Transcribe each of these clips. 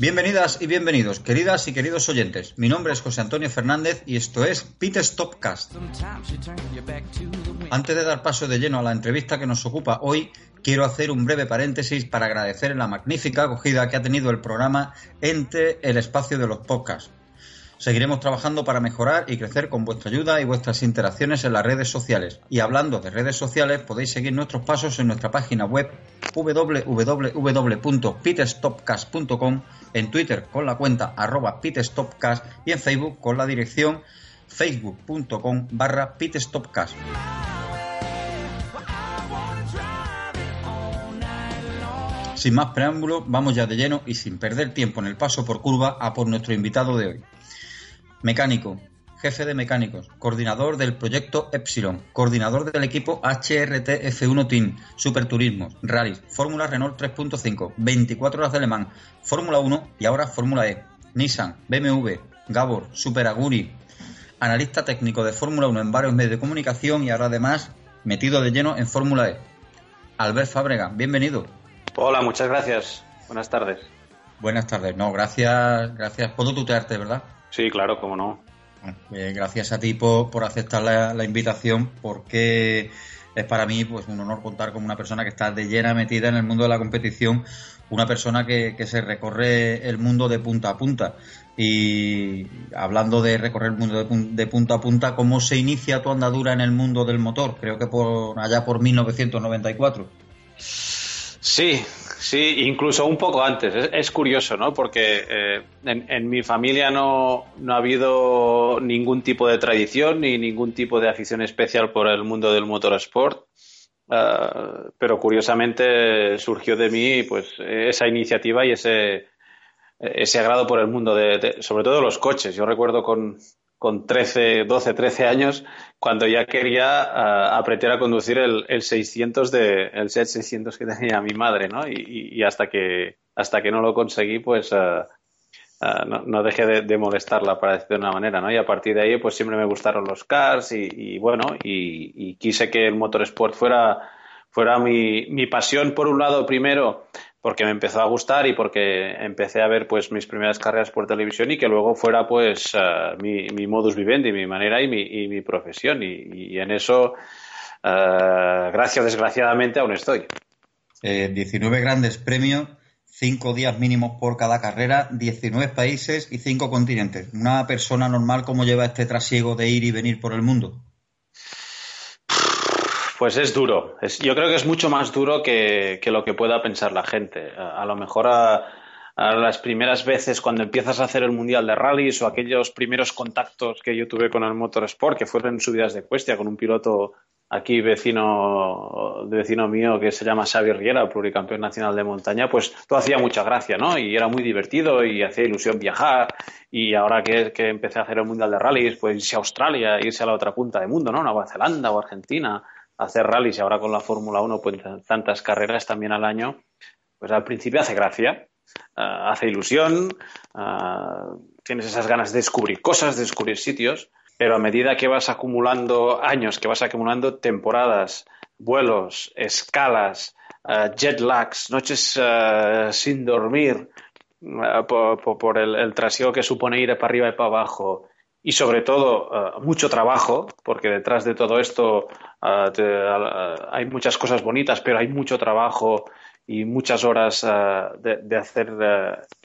Bienvenidas y bienvenidos, queridas y queridos oyentes. Mi nombre es José Antonio Fernández y esto es Pit Stopcast. Antes de dar paso de lleno a la entrevista que nos ocupa hoy, quiero hacer un breve paréntesis para agradecer la magnífica acogida que ha tenido el programa entre el espacio de los podcasts. Seguiremos trabajando para mejorar y crecer con vuestra ayuda y vuestras interacciones en las redes sociales. Y hablando de redes sociales, podéis seguir nuestros pasos en nuestra página web www.pitstopcast.com, en Twitter con la cuenta arroba pitstopcast y en Facebook con la dirección facebook.com barra pitstopcast. Sin más preámbulo, vamos ya de lleno y sin perder tiempo en el paso por curva a por nuestro invitado de hoy. Mecánico, jefe de mecánicos, coordinador del proyecto Epsilon, coordinador del equipo HRT F1 Team, Superturismos, Rallys, Fórmula Renault 3.5, 24 horas de Le Fórmula 1 y ahora Fórmula E, Nissan, BMW, Gabor, Super Aguri, analista técnico de Fórmula 1 en varios medios de comunicación y ahora además metido de lleno en Fórmula E. Albert Fábrega, bienvenido. Hola, muchas gracias. Buenas tardes. Buenas tardes. No, gracias, gracias. Puedo tutearte, ¿verdad? Sí, claro, cómo no. Pues gracias a ti por, aceptar la, invitación, porque es para mí pues un honor contar con una persona que está de llena metida en el mundo de la competición, una persona que, se recorre el mundo de punta a punta. Y hablando de recorrer el mundo de, punta a punta, ¿cómo se inicia tu andadura en el mundo del motor? Creo que por allá por 1994. Sí, Sí, incluso un poco antes. Es, curioso, ¿no? Porque eh, en, mi familia no, ha habido ningún tipo de tradición ni ningún tipo de afición especial por el mundo del motorsport. Uh, pero curiosamente surgió de mí pues esa iniciativa y ese, ese agrado por el mundo de, sobre todo los coches. Yo recuerdo con, con 13, 12, 13 años, cuando ya quería uh, aprender a conducir el, el 600 de, el Seat 600 que tenía mi madre, ¿no? Y, y, hasta que hasta que no lo conseguí, pues uh, no, no, dejé de, molestarla, para decirlo de una manera, ¿no? Y a partir de ahí, pues siempre me gustaron los cars y, y bueno, y, quise que el motorsport fuera fuera mi, mi pasión, por un lado, primero, porque me empezó a gustar y porque empecé a ver pues mis primeras carreras por televisión y que luego fuera pues uh, mi, mi, modus vivendi, mi manera y mi, profesión y, y, en eso uh, gracias desgraciadamente aún estoy. Eh, 19 grandes premios, 5 días mínimos por cada carrera, 19 países y 5 continentes. ¿Una persona normal cómo lleva este trasiego de ir y venir por el mundo? Pues es duro. yo creo que es mucho más duro que, lo que pueda pensar la gente. A, lo mejor a, las primeras veces cuando empiezas a hacer el Mundial de Rallys o aquellos primeros contactos que yo tuve con el motorsport, que fueron subidas de cuestia con un piloto aquí vecino, vecino mío que se llama Xavi Riera, pluricampeón nacional de montaña, pues todo hacía mucha gracia, ¿no? Y era muy divertido y hacía ilusión viajar. Y ahora que, que empecé a hacer el Mundial de Rallys, pues irse a Australia, irse a la otra punta del mundo, ¿no? Nueva Zelanda o Argentina hacer rallies y ahora con la Fórmula 1 pues tantas carreras también al año, pues al principio hace gracia, uh, hace ilusión, uh, tienes esas ganas de descubrir cosas, de descubrir sitios, pero a medida que vas acumulando años, que vas acumulando temporadas, vuelos, escalas, uh, jet lags, noches sin dormir, por, por, el, el trasiego que supone ir para arriba y para abajo, y sobre todo mucho trabajo, porque detrás de todo esto Ah, ah, hay muchas cosas bonitas, pero hay mucho trabajo y muchas horas ah, de, hacer,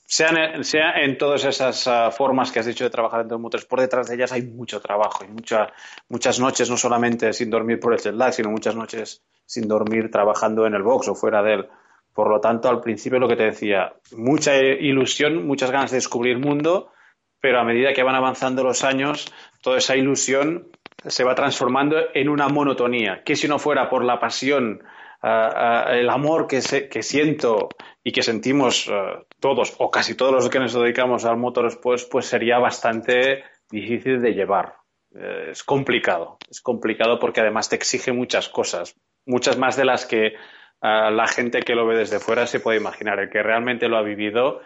sea, sea, en todas esas formas que has dicho de trabajar en motores, por detrás de ellas hay mucho trabajo y mucha, muchas noches, no solamente sin dormir por el jet lag, sino muchas noches sin dormir trabajando en el box o fuera de él. Por lo tanto, al principio lo que te decía, mucha ilusión, muchas ganas de descubrir el mundo, pero a medida que van avanzando los años, toda esa ilusión se va transformando en una monotonía, que si no fuera por la pasión, ah, ah, el amor que, que, siento y que sentimos ah, todos o casi todos los que nos dedicamos al motor, pues, pues sería bastante difícil de llevar. Eh, es complicado, es complicado porque además te exige muchas cosas, muchas más de las que la gente que lo ve desde fuera se puede imaginar. El que realmente lo ha vivido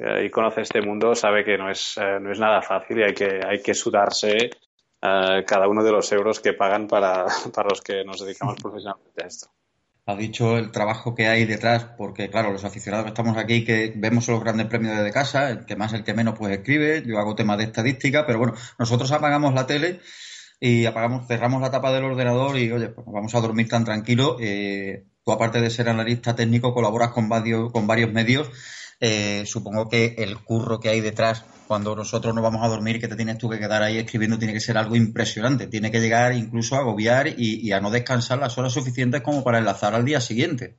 eh, y conoce este mundo sabe que no es, eh, no es nada fácil y hay que, hay que sudarse cada uno de los euros que pagan para, para los que nos dedicamos profesionalmente a esto. ha dicho el trabajo que hay detrás, porque claro, los aficionados que estamos aquí, que vemos los grandes premios desde casa, el que más, el que menos, pues escribe, yo hago temas de estadística, pero bueno, nosotros apagamos la tele y apagamos, cerramos la tapa del ordenador y oye, pues vamos a dormir tan tranquilo. Eh, tú aparte de ser analista técnico, colaboras con varios, con varios medios. Eh, supongo que el curro que hay detrás cuando nosotros nos vamos a dormir que te tienes tú que quedar ahí escribiendo tiene que ser algo impresionante. Tiene que llegar incluso a agobiar y, a no descansar las horas suficientes como para enlazar al día siguiente.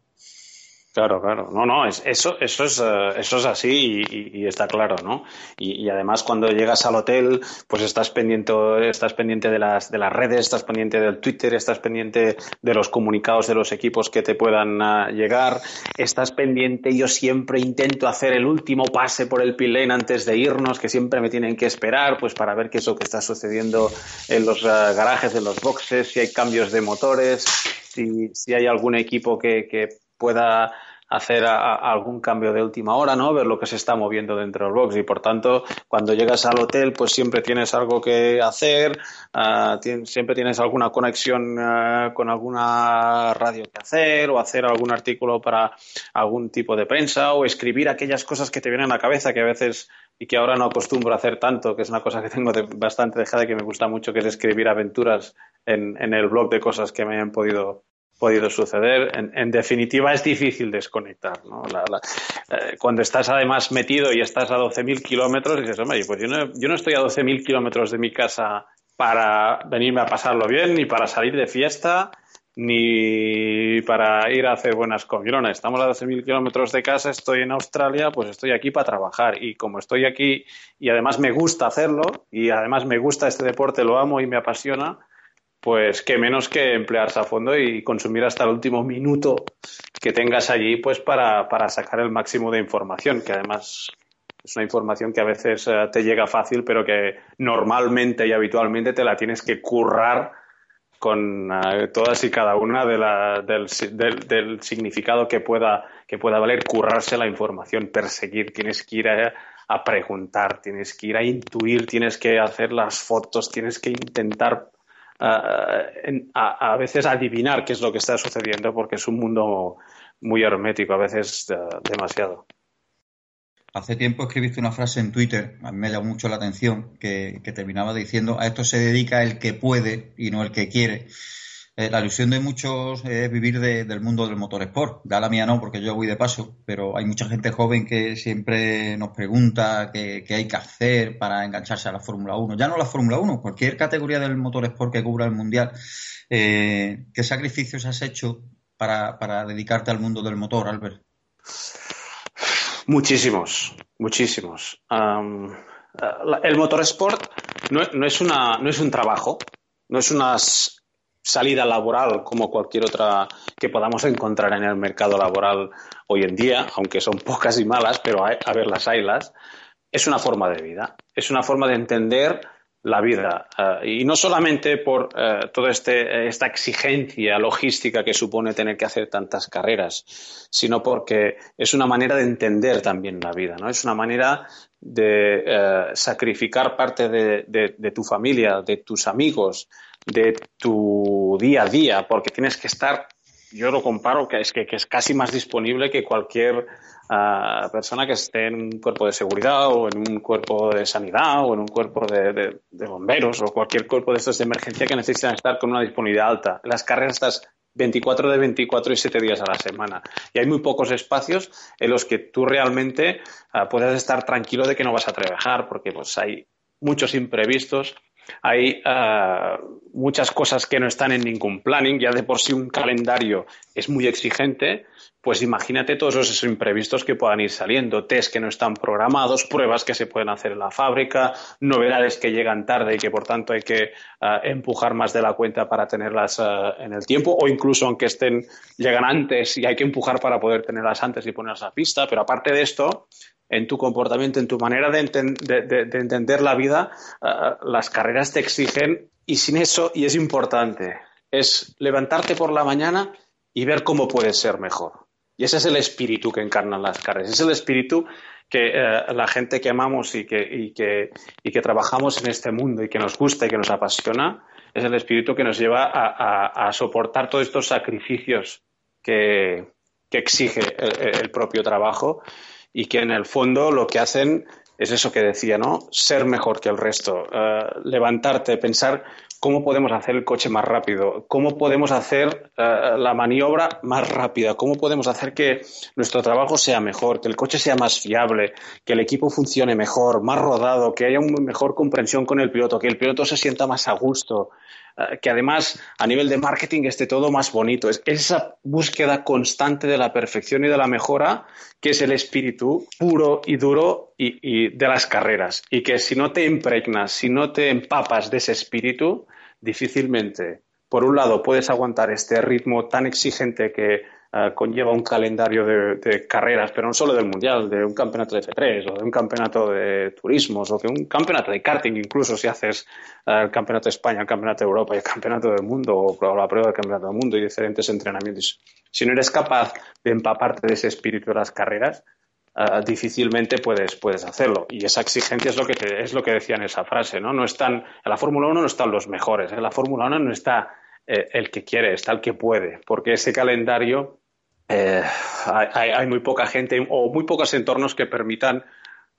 Claro, claro. No, no, es, eso, eso, es, eh, eso es así y, está claro, ¿no? Y, además cuando llegas al hotel, pues estás pendiente, estás pendiente de las, de las redes, estás pendiente del Twitter, estás pendiente de los comunicados de los equipos que te puedan ah, llegar, estás pendiente, yo siempre intento hacer el último pase por el pit lane antes de irnos, que siempre me tienen que esperar, pues para ver qué es lo que está sucediendo en los ah, garajes de los boxes, si hay cambios de motores, si, si hay algún equipo que, que pueda hacer algún cambio de última hora, ¿no? Ver lo que se está moviendo dentro del box y por tanto cuando llegas al hotel pues siempre tienes algo que hacer, ah, siempre tienes alguna conexión ah, con alguna radio que hacer o hacer algún artículo para algún tipo de prensa o escribir aquellas cosas que te vienen a la cabeza que a veces y que ahora no acostumbro a hacer tanto, que es una cosa que tengo bastante dejada y que me gusta mucho, que es escribir aventuras en, en el blog de cosas que me han podido podido suceder. En, definitiva, es difícil desconectar. Eh, cuando estás además metido y estás a 12.000 kilómetros, dices, hombre, pues yo no, yo no estoy a 12.000 kilómetros de mi casa para venirme a pasarlo bien, ni para salir de fiesta, ni para ir a hacer buenas comilonas. Estamos a 12.000 kilómetros de casa, estoy en Australia, pues estoy aquí para trabajar. Y como estoy aquí y además me gusta hacerlo, y además me gusta este deporte, lo amo y me apasiona, pues qué menos que emplearse a fondo y consumir hasta el último minuto que tengas allí, pues para, para sacar el máximo de información, que además es una información que a veces eh, te llega fácil, pero que normalmente y habitualmente te la tienes que currar con eh, todas y cada una del, significado que pueda, que pueda valer, currarse la información, perseguir, tienes que ir a, a preguntar, tienes que ir a intuir, tienes que hacer las fotos, tienes que intentar a, veces adivinar qué es lo que está sucediendo porque es un mundo muy hermético, a veces eh, demasiado. Hace tiempo escribiste una frase en Twitter, a mí me llamó mucho la atención, que terminaba diciendo, a esto se dedica el que puede y no el que quiere. Eh, la ilusión de muchos es vivir del mundo del motor sport. Ya la mía no, porque yo voy de paso, pero hay mucha gente joven que siempre nos pregunta qué, hay que hacer para engancharse a la Fórmula 1. Ya no la Fórmula 1, cualquier categoría del motor sport que cubra el Mundial. Eh, ¿Qué sacrificios has hecho para, dedicarte al mundo del motor, Albert? Muchísimos, muchísimos. el motorsport no, no, es una, no es un trabajo, no es unas salida laboral como cualquier otra que podamos encontrar en el mercado laboral hoy en día, aunque son pocas y malas, pero a, ver las haylas, es una forma de vida, es una forma de entender la vida eh, y no solamente por uh, toda este, esta exigencia logística que supone tener que hacer tantas carreras, sino porque es una manera de entender también la vida, ¿no? Es una manera de eh, sacrificar parte de tu familia, de tus amigos, de tu día a día, porque tienes que estar, yo lo comparo, que es que, es casi más disponible que cualquier ah, persona que esté en un cuerpo de seguridad o en un cuerpo de sanidad o en un cuerpo de, bomberos o cualquier cuerpo de estos de emergencia que necesitan estar con una disponibilidad alta. Las carreras estás 24 de 24 y 7 días a la semana. Y hay muy pocos espacios en los que tú realmente uh, puedas estar tranquilo de que no vas a trabajar, porque pues hay muchos imprevistos hay ah, muchas cosas que no están en ningún planning, ya de por sí un calendario es muy exigente, pues imagínate todos esos imprevistos que puedan ir saliendo, test que no están programados, pruebas que se pueden hacer en la fábrica, novedades que llegan tarde y que por tanto hay que ah, empujar más de la cuenta para tenerlas ah, en el tiempo, o incluso aunque estén, llegan antes y hay que empujar para poder tenerlas antes y ponerlas a pista, pero aparte de esto, en tu comportamiento, en tu manera de, entender la vida, eh, las carreras te exigen y sin eso, y es importante, es levantarte por la mañana y ver cómo puedes ser mejor. Y ese es el espíritu que encarnan las carreras, es el espíritu que eh, la gente que amamos y que, y, que, y que trabajamos en este mundo y que nos gusta y que nos apasiona, es el espíritu que nos lleva a, a soportar todos estos sacrificios que, exige el, propio trabajo y que en el fondo lo que hacen es eso que decía, ¿no? Ser mejor que el resto, eh, levantarte, pensar cómo podemos hacer el coche más rápido, cómo podemos hacer eh, la maniobra más rápida, cómo podemos hacer que nuestro trabajo sea mejor, que el coche sea más fiable, que el equipo funcione mejor, más rodado, que haya una mejor comprensión con el piloto, que el piloto se sienta más a gusto, que además a nivel de marketing esté todo más bonito. Es esa búsqueda constante de la perfección y de la mejora que es el espíritu puro y duro y, de las carreras. Y que si no te impregnas, si no te empapas de ese espíritu, difícilmente, por un lado, puedes aguantar este ritmo tan exigente que eh, conlleva un calendario de, carreras, pero no solo del Mundial, de un campeonato de F3 o de un campeonato de turismos o de un campeonato de karting, incluso si haces eh, el campeonato de España, el campeonato de Europa y el campeonato del mundo o la prueba del campeonato del mundo y diferentes entrenamientos. Si no eres capaz de empaparte de ese espíritu de las carreras, eh, difícilmente puedes, puedes hacerlo. Y esa exigencia es lo que, es lo que decía en esa frase. ¿no? No están, en la Fórmula 1 no están los mejores, en la Fórmula 1 no está el que quiere, está el que puede, porque ese calendario eh, hay, muy poca gente o muy pocos entornos que permitan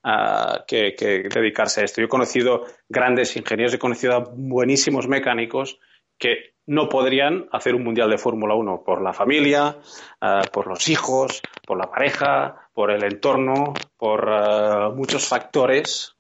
ah, que, dedicarse a esto. Yo he conocido grandes ingenieros, he conocido buenísimos mecánicos que no podrían hacer un mundial de Fórmula 1 por la familia, ah, por los hijos, por la pareja, por el entorno, por ah, muchos factores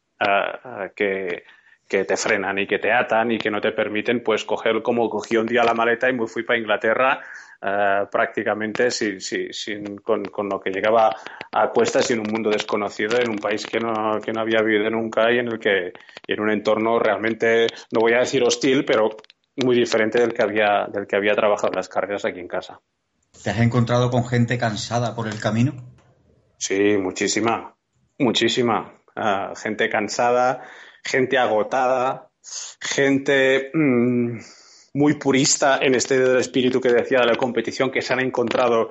que, que te frenan y que te atan y que no te permiten pues coger como cogí un día la maleta y me fui para Inglaterra eh, prácticamente sin, con, lo que llegaba a cuestas y en un mundo desconocido, en un país que no, que no había vivido nunca y en el que en un entorno realmente, no voy a decir hostil, pero muy diferente del que había, del que había trabajado en las carreras aquí en casa. ¿Te has encontrado con gente cansada por el camino? Sí, muchísima, muchísima. Ah, gente cansada, gente agotada, gente mm, muy purista en este del espíritu que decía de la competición, que se han encontrado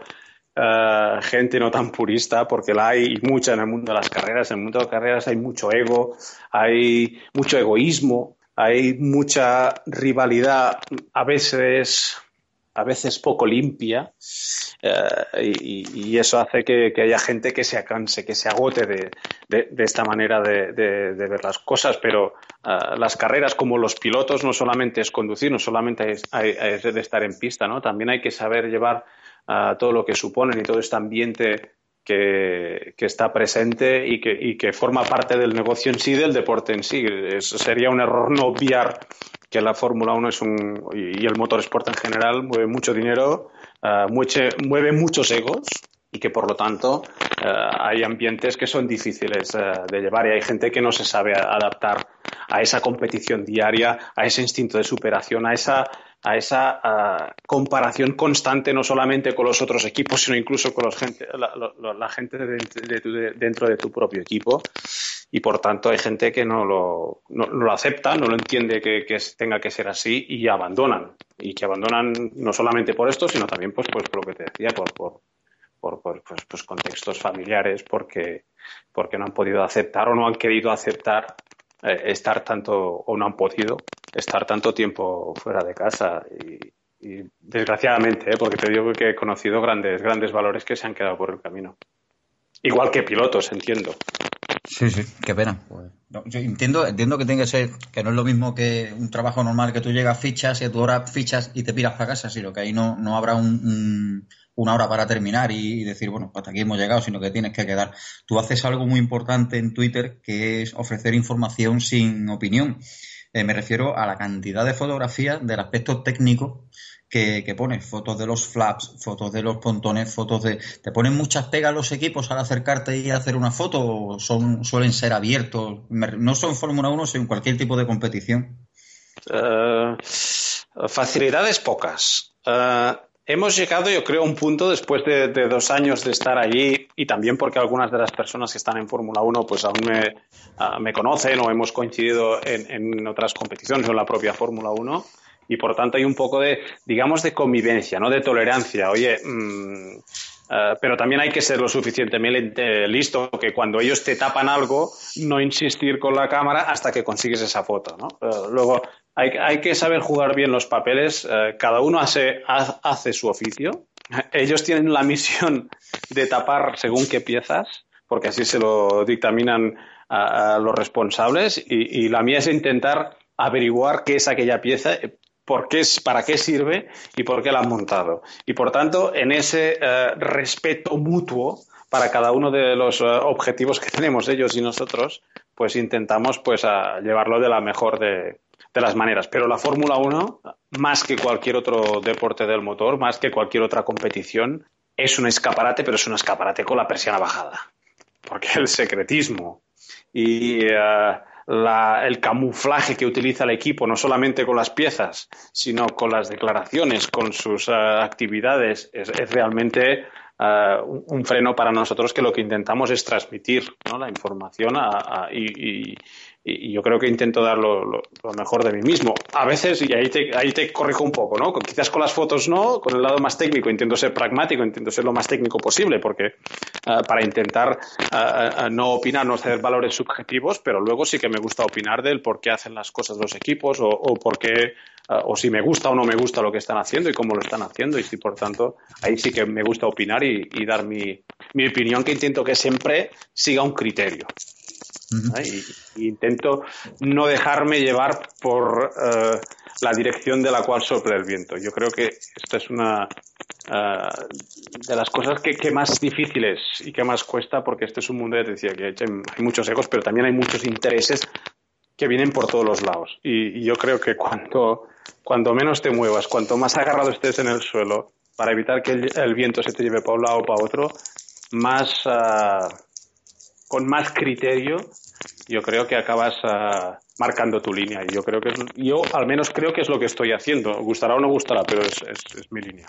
eh, gente no tan purista, porque la hay mucha en el mundo de las carreras. En el mundo de las carreras hay mucho ego, hay mucho egoísmo, hay mucha rivalidad, a veces, a veces poco limpia. Eh, y, eso hace que, haya gente que se canse, que se agote de, esta manera de, ver las cosas. Pero eh, las carreras, como los pilotos, no solamente es conducir, no solamente es, de estar en pista, ¿no? También hay que saber llevar uh, todo lo que suponen y todo este ambiente que, está presente y que, y que, forma parte del negocio en sí, del deporte en sí. sería un error no obviar que la Fórmula 1 es un, y el motorsport en general mueve mucho dinero eh, mueve muchos egos y que por lo tanto eh, hay ambientes que son difíciles eh, de llevar y hay gente que no se sabe adaptar a esa competición diaria, a ese instinto de superación, a esa, a esa comparación constante no solamente con los otros equipos, sino incluso con los gente, la, gente dentro de tu propio equipo. Y por tanto hay gente que no lo, no, lo acepta, no lo entiende que, tenga que ser así y abandonan. Y que abandonan no solamente por esto, sino también pues, pues por lo que te decía, por, por, por, pues, pues, contextos familiares, porque, porque no han podido aceptar o no han querido aceptar eh, estar tanto, o no han podido estar tanto tiempo fuera de casa. Y, desgraciadamente, ¿eh? porque te digo que he conocido grandes, grandes valores que se han quedado por el camino. Igual que pilotos, entiendo. Sí, sí, qué pena. Pues, yo entiendo, entiendo que tiene que ser, que no es lo mismo que un trabajo normal que tú llegas fichas y a tu hora fichas y te piras para casa, sino que ahí no, no habrá un, una hora para terminar y, decir, bueno, hasta aquí hemos llegado, sino que tienes que quedar. Tú haces algo muy importante en Twitter que es ofrecer información sin opinión. Eh, me refiero a la cantidad de fotografías del aspecto técnico que, que, pones, fotos de los flaps, fotos de los pontones, fotos de... ¿Te ponen muchas pegas los equipos al acercarte y hacer una foto o son, suelen ser abiertos? No son Fórmula 1, sino cualquier tipo de competición. Uh, facilidades pocas. Uh, Hemos llegado, yo creo, a un punto después de, dos años de estar allí y también porque algunas de las personas que están en Fórmula 1 pues aún me, ah, me, conocen o hemos coincidido en, otras competiciones o en la propia Fórmula 1 y por tanto hay un poco de, digamos, de convivencia, ¿no? De tolerancia. Oye, mm, ah, pero también hay que ser lo suficientemente listo que cuando ellos te tapan algo, no insistir con la cámara hasta que consigues esa foto, ¿no? luego, hay, que saber jugar bien los papeles. Eh, cada uno hace, hace su oficio, ellos tienen la misión de tapar según qué piezas, porque así se lo dictaminan a, los responsables, y, la mía es intentar averiguar qué es aquella pieza, por qué es, para qué sirve y por qué la han montado. Y por tanto, en ese eh, respeto mutuo para cada uno de los eh, objetivos que tenemos ellos y nosotros, pues intentamos pues a llevarlo de la mejor de, de las maneras. Pero la Fórmula 1, más que cualquier otro deporte del motor, más que cualquier otra competición, es un escaparate, pero es un escaparate con la persiana bajada. Porque el secretismo y eh, el camuflaje que utiliza el equipo, no solamente con las piezas, sino con las declaraciones, con sus eh, actividades, es, realmente eh, un, freno para nosotros que lo que intentamos es transmitir la información y, y, yo creo que intento dar lo, mejor de mí mismo. A veces, y ahí te, ahí te corrijo un poco, ¿no? Quizás con las fotos no, con el lado más técnico intento ser pragmático, intento ser lo más técnico posible, porque eh, para intentar eh, eh, no opinar, no hacer valores subjetivos, pero luego sí que me gusta opinar del por qué hacen las cosas los equipos o por qué o si me gusta o no me gusta lo que están haciendo y cómo lo están haciendo y si por tanto ahí sí que me gusta opinar y, y dar mi, mi opinión que intento que siempre siga un criterio y, intento no dejarme llevar por eh, la dirección de la cual sopla el viento. Yo creo que esta es una eh, de las cosas que, más difíciles y que más cuesta, porque este es un mundo, ya te decía, que hay muchos egos, pero también hay muchos intereses que vienen por todos los lados. Y, yo creo que cuanto, menos te muevas, cuanto más agarrado estés en el suelo, para evitar que el, viento se te lleve para un lado o para otro, más, eh, con más criterio yo creo que acabas ah, marcando tu línea. Y yo creo que yo al menos creo que es lo que estoy haciendo. Gustará o no gustará, pero es, es, mi línea.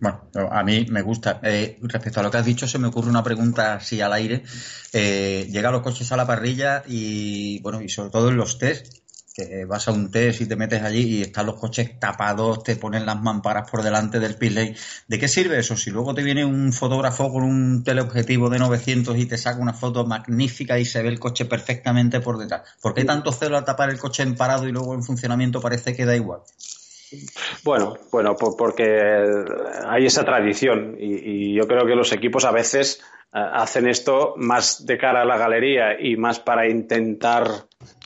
Bueno, a mí me gusta. Eh, respecto a lo que has dicho, se me ocurre una pregunta así al aire. Eh, llega los coches a la parrilla y, bueno, y sobre todo en los test, que vas a un test y te metes allí y están los coches tapados, te ponen las mamparas por delante del pit lane. ¿De qué sirve eso? Si luego te viene un fotógrafo con un teleobjetivo de 900 y te saca una foto magnífica y se ve el coche perfectamente por detrás. ¿Por qué tanto celo al tapar el coche en parado y luego en funcionamiento parece que da igual? Bueno, bueno, porque hay esa tradición y, yo creo que los equipos a veces hacen esto más de cara a la galería y más para intentar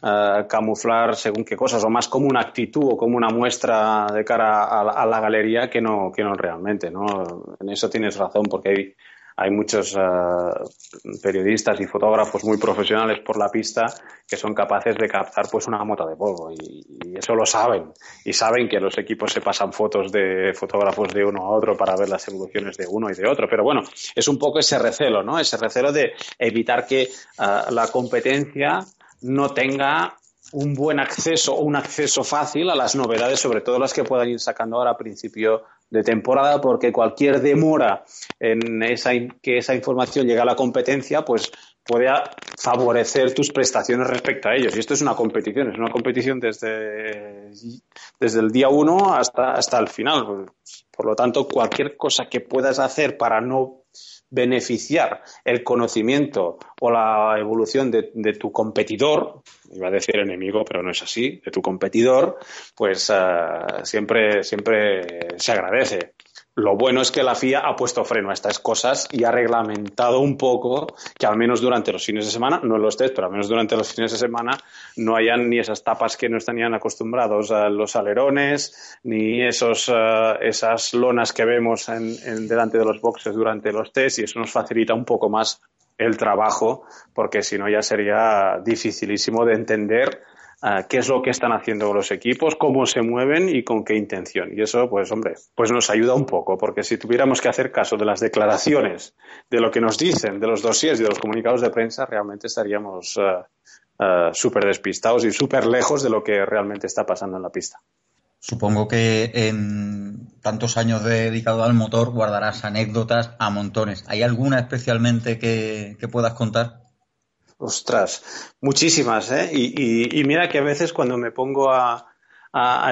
eh, camuflar según qué cosas o más como una actitud o como una muestra de cara a la, galería que no, que no realmente, ¿no? En eso tienes razón porque hay hay muchos eh, periodistas y fotógrafos muy profesionales por la pista que son capaces de captar pues una mota de polvo y, eso lo saben. Y saben que los equipos se pasan fotos de fotógrafos de uno a otro para ver las evoluciones de uno y de otro. Pero bueno es un poco ese recelo no ese recelo de evitar que eh, la competencia no tenga un buen acceso o un acceso fácil a las novedades, sobre todo las que puedan ir sacando ahora a principio de temporada porque cualquier demora en esa, que esa información llegue a la competencia, pues puede favorecer tus prestaciones respecto a ellos. Y esto es una competición, es una competición desde, desde el día uno hasta, hasta el final. Por lo tanto, cualquier cosa que puedas hacer para no beneficiar el conocimiento o la evolución de, tu competidor, iba a decir enemigo, pero no es así, de tu competidor, pues uh, siempre, siempre se agradece. Lo bueno es que la FIA ha puesto freno a estas cosas y ha reglamentado un poco que al menos durante los fines de semana, no en los test, pero al menos durante los fines de semana no hayan ni esas tapas que no estarían acostumbrados a los alerones, ni esos, eh, esas lonas que vemos en, delante de los boxes durante los test y eso nos facilita un poco más el trabajo porque si no ya sería dificilísimo de entender qué es lo que están haciendo los equipos, cómo se mueven y con qué intención. Y eso, pues hombre, pues nos ayuda un poco, porque si tuviéramos que hacer caso de las declaraciones, de lo que nos dicen, de los dossiers y de los comunicados de prensa, realmente estaríamos uh, súper despistados y súper lejos de lo que realmente está pasando en la pista. Supongo que en tantos años dedicado al motor guardarás anécdotas a montones. ¿Hay alguna especialmente que puedas contar? Ostras, muchísimas, ¿eh? Y, mira que a veces cuando me pongo a,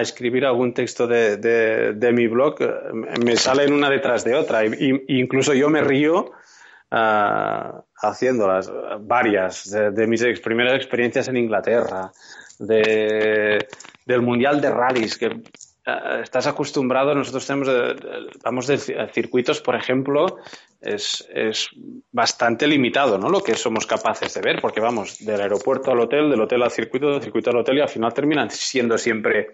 escribir algún texto de, mi blog, eh, me salen una detrás de otra. Y, incluso yo me río uh, haciéndolas, varias, de, mis primeras experiencias en Inglaterra, del Mundial de Rallys, que eh, estás acostumbrado, nosotros tenemos, vamos de circuitos, por ejemplo, es, es, bastante limitado, ¿no? Lo que somos capaces de ver, porque vamos del aeropuerto al hotel, del hotel al circuito, del circuito al hotel y al final terminan siendo siempre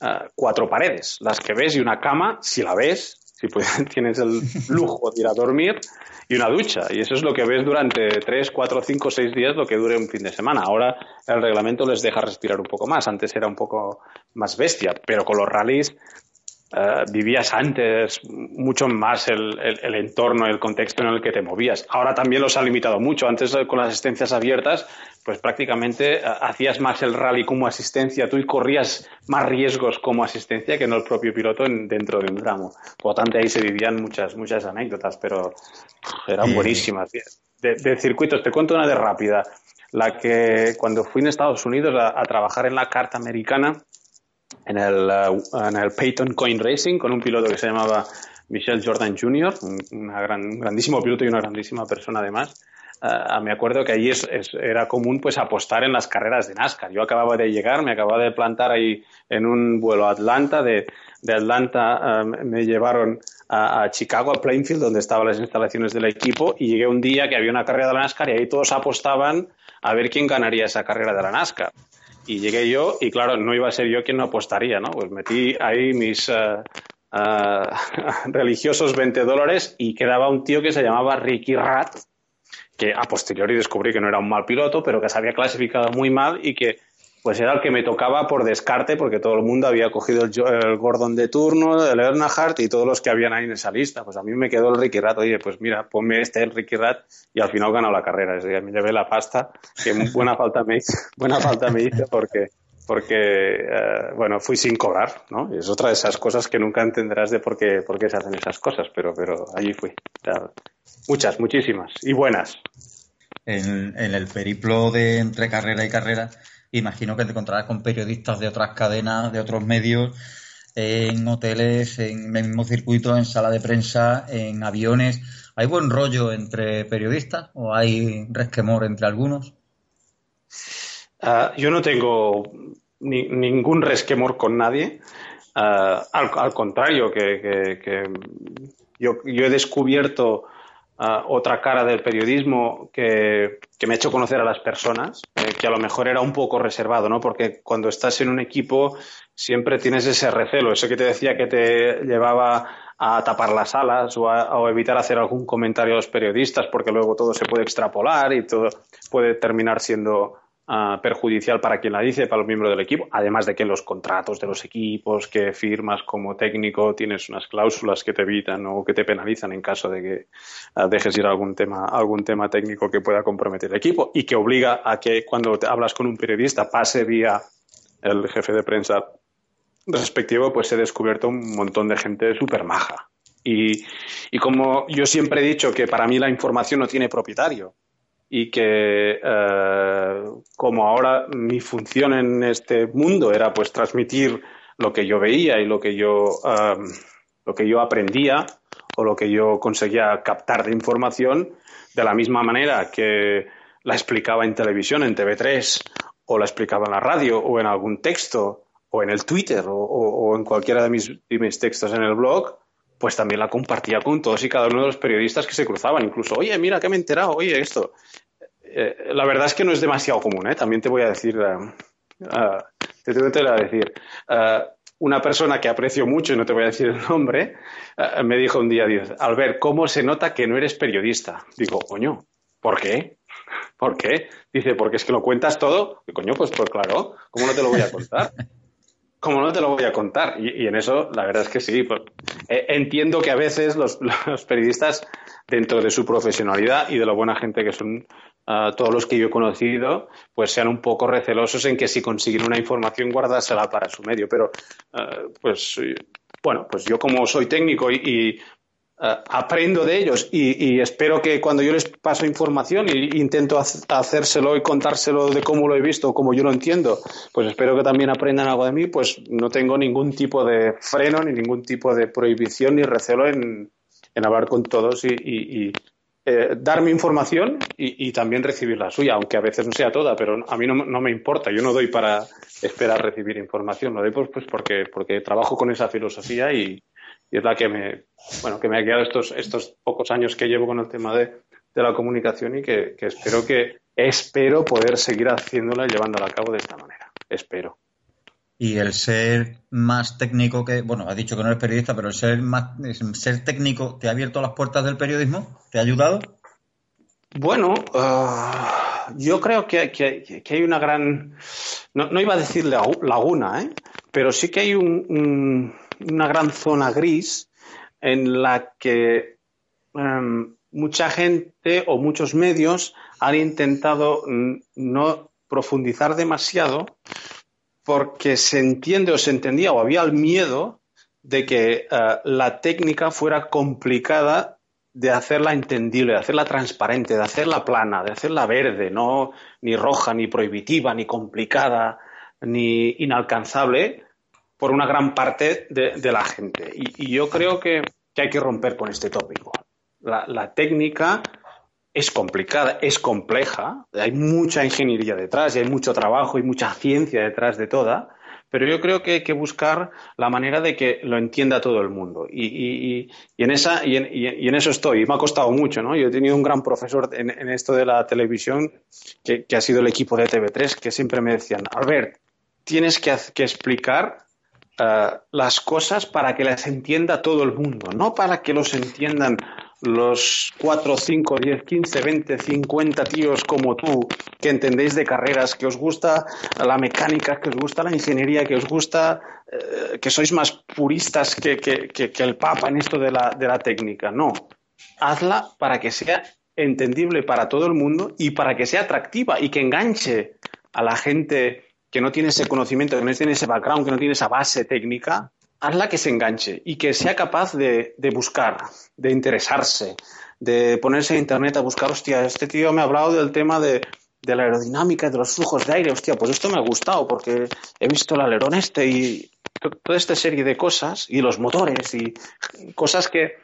eh, cuatro paredes, las que ves y una cama, si la ves, si tienes el lujo de ir a dormir y una ducha. Y eso es lo que ves durante tres, cuatro, cinco, seis días, lo que dure un fin de semana. Ahora el reglamento les deja respirar un poco más. Antes era un poco más bestia, pero con los rallies eh, vivías antes mucho más el, el, entorno, el contexto en el que te movías. Ahora también los ha limitado mucho. Antes eh, con las asistencias abiertas, pues prácticamente eh, hacías más el rally como asistencia, tú y corrías más riesgos como asistencia que no el propio piloto dentro de un tramo. Por lo tanto, ahí se vivían muchas, muchas anécdotas, pero eran buenísimas. De, circuitos, te cuento una de rápida. La que cuando fui en Estados Unidos a trabajar en la carta americana, en el, uh, en el Peyton Coin Racing con un piloto que se llamaba Michelle Jordan Jr., un, gran, grandísimo piloto y una grandísima persona además. Uh, me acuerdo que allí era común pues apostar en las carreras de NASCAR. Yo acababa de llegar, me acababa de plantar ahí en un vuelo a Atlanta. De, de Atlanta um, me llevaron a, a, Chicago, a Plainfield, donde estaban las instalaciones del equipo, y llegué un día que había una carrera de la NASCAR y ahí todos apostaban a ver quién ganaría esa carrera de la NASCAR y llegué yo y claro, no iba a ser yo quien no apostaría, ¿no? Pues metí ahí mis uh, uh, religiosos 20 dólares y quedaba un tío que se llamaba Ricky Rat, que a posteriori descubrí que no era un mal piloto, pero que se había clasificado muy mal y que pues era el que me tocaba por descarte, porque todo el mundo había cogido el, Gordon de turno, el Earnhardt y todos los que habían ahí en esa lista. Pues a mí me quedó el Ricky Rat. Oye, pues mira, ponme este, el Ricky Rat, y al final ganó la carrera. Es decir, me llevé la pasta, que buena falta me hizo, buena falta me hizo porque, porque eh, bueno, fui sin cobrar, ¿no? Y es otra de esas cosas que nunca entenderás de por qué, por qué se hacen esas cosas, pero, pero allí fui. muchas, muchísimas, y buenas. En, en el periplo de entre carrera y carrera, Imagino que te encontrarás con periodistas de otras cadenas, de otros medios, en hoteles, en el mismo circuito, en sala de prensa, en aviones. ¿Hay buen rollo entre periodistas o hay resquemor entre algunos? Ah, yo no tengo ningún resquemor con nadie. Ah, al, contrario, que, yo, he descubierto otra cara del periodismo que, me ha hecho conocer a las personas, eh, que a lo mejor era un poco reservado, ¿no? Porque cuando estás en un equipo siempre tienes ese recelo, eso que te decía que te llevaba a tapar las alas o a evitar hacer algún comentario a los periodistas porque luego todo se puede extrapolar y todo puede terminar siendo perjudicial para quien la dice, para los miembros del equipo, además de que en los contratos de los equipos que firmas como técnico tienes unas cláusulas que te evitan o que te penalizan en caso de que ah, dejes ir algún tema, algún tema técnico que pueda comprometer el equipo y que obliga a que cuando hablas con un periodista pase vía el jefe de prensa respectivo, pues he descubierto un montón de gente súper maja. Y, y como yo siempre he dicho que para mí la información no tiene propietario, y que eh, como ahora mi función en este mundo era pues transmitir lo que yo veía y lo que yo lo que yo aprendía o lo que yo conseguía captar de información de la misma manera que la explicaba en televisión en TV3 o la explicaba en la radio o en algún texto o en el Twitter o, en cualquiera de mis, de mis textos en el blog pues también la compartía con todos y cada uno de los periodistas que se cruzaban, incluso, oye, mira que me he enterado, oye, esto. Eh, la verdad es que no es demasiado común, ¿eh? también te voy a decir, uh, te, voy a decir, una persona que aprecio mucho, y no te voy a decir el nombre, me dijo un día, al ver ¿cómo se nota que no eres periodista? Digo, coño, ¿por qué? ¿Por qué? Dice, porque es que lo cuentas todo. Y, coño, pues, pues claro, ¿cómo no te lo voy a contar? ¿Cómo no te lo voy a contar? Y, en eso, la verdad es que sí. Pues, eh, entiendo que a veces los, periodistas, dentro de su profesionalidad y de la buena gente que son ah, todos los que yo he conocido, pues sean un poco recelosos en que si consiguen una información, guardársela para su medio. Pero, ah, pues, bueno, pues yo como soy técnico y eh, aprendo de ellos y, espero que cuando yo les paso información e intento hacérselo y contárselo de cómo lo he visto, cómo yo lo entiendo, pues espero que también aprendan algo de mí, pues no tengo ningún tipo de freno ni ningún tipo de prohibición ni recelo en, hablar con todos y, eh, darme información y, también recibir la suya, aunque a veces no sea toda, pero a mí no, me importa. Yo no doy para esperar recibir información, lo doy pues, pues porque, porque trabajo con esa filosofía y, es la que me, bueno, que me ha quedado estos, estos pocos años que llevo con el tema de, la comunicación y que, que espero que espero poder seguir haciéndola y llevándola a cabo de esta manera. Espero. Y el ser más técnico que, bueno, has dicho que no eres periodista, pero el ser más, ser técnico te ha abierto las puertas del periodismo, ¿te ha ayudado? Bueno, ah, yo creo que, que, hay una gran, no, iba a decir laguna, ¿eh? pero sí que hay una gran zona gris en la que em, mucha gente o muchos medios han intentado no profundizar demasiado porque se entiende o se entendía o había el miedo de que eh, la técnica fuera complicada de hacerla entendible, de hacerla transparente, de hacerla plana, de hacerla verde, no ni roja, ni prohibitiva, ni complicada, ni inalcanzable por una gran parte de, la gente. Y, yo creo que, hay que romper con este tópico. la técnica es complicada, es compleja, hay mucha ingeniería detrás y hay mucho trabajo y mucha ciencia detrás de toda, pero yo creo que hay que buscar la manera de que lo entienda todo el mundo. Y, en, esa, y, en, eso estoy. Y me ha costado mucho, ¿no? Yo he tenido un gran profesor en, esto de la televisión, que, ha sido el equipo de TV3, que siempre me decían, Albert, tienes que, explicar eh, las cosas para que las entienda todo el mundo, no para que los entiendan los 4, 5, 10, 15, 20, 50 tíos como tú que entendéis de carreras, que os gusta la mecánica, que os gusta la ingeniería, que os gusta, eh, que sois más puristas que, que, el Papa en esto de la, de la técnica. No, hazla para que sea entendible para todo el mundo y para que sea atractiva y que enganche a la gente que no tiene ese conocimiento, que no tiene ese background, que no tiene esa base técnica hazla que se enganche y que sea capaz de, buscar, de interesarse, de ponerse en internet a buscar, hostia, este tío me ha hablado del tema de, la aerodinámica, de los flujos de aire, hostia, pues esto me ha gustado porque he visto el alerón este y toda esta serie de cosas y los motores y cosas que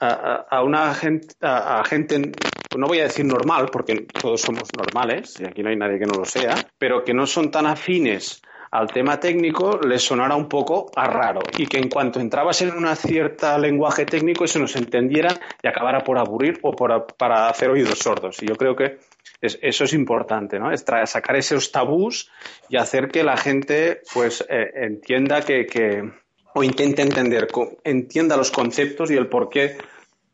a, una gente, a, gente, no voy a decir normal, porque todos somos normales y aquí no hay nadie que no lo sea, pero que no son tan afines al tema técnico le sonara un poco a raro y que en cuanto entrabas en una cierta lenguaje técnico eso nos entendiera y acabara por aburrir o para hacer oídos sordos. Y yo creo que eso es importante, ¿no? Es sacar esos tabús y hacer que la gente pues eh, entienda que, o intente entender, entienda los conceptos y el por qué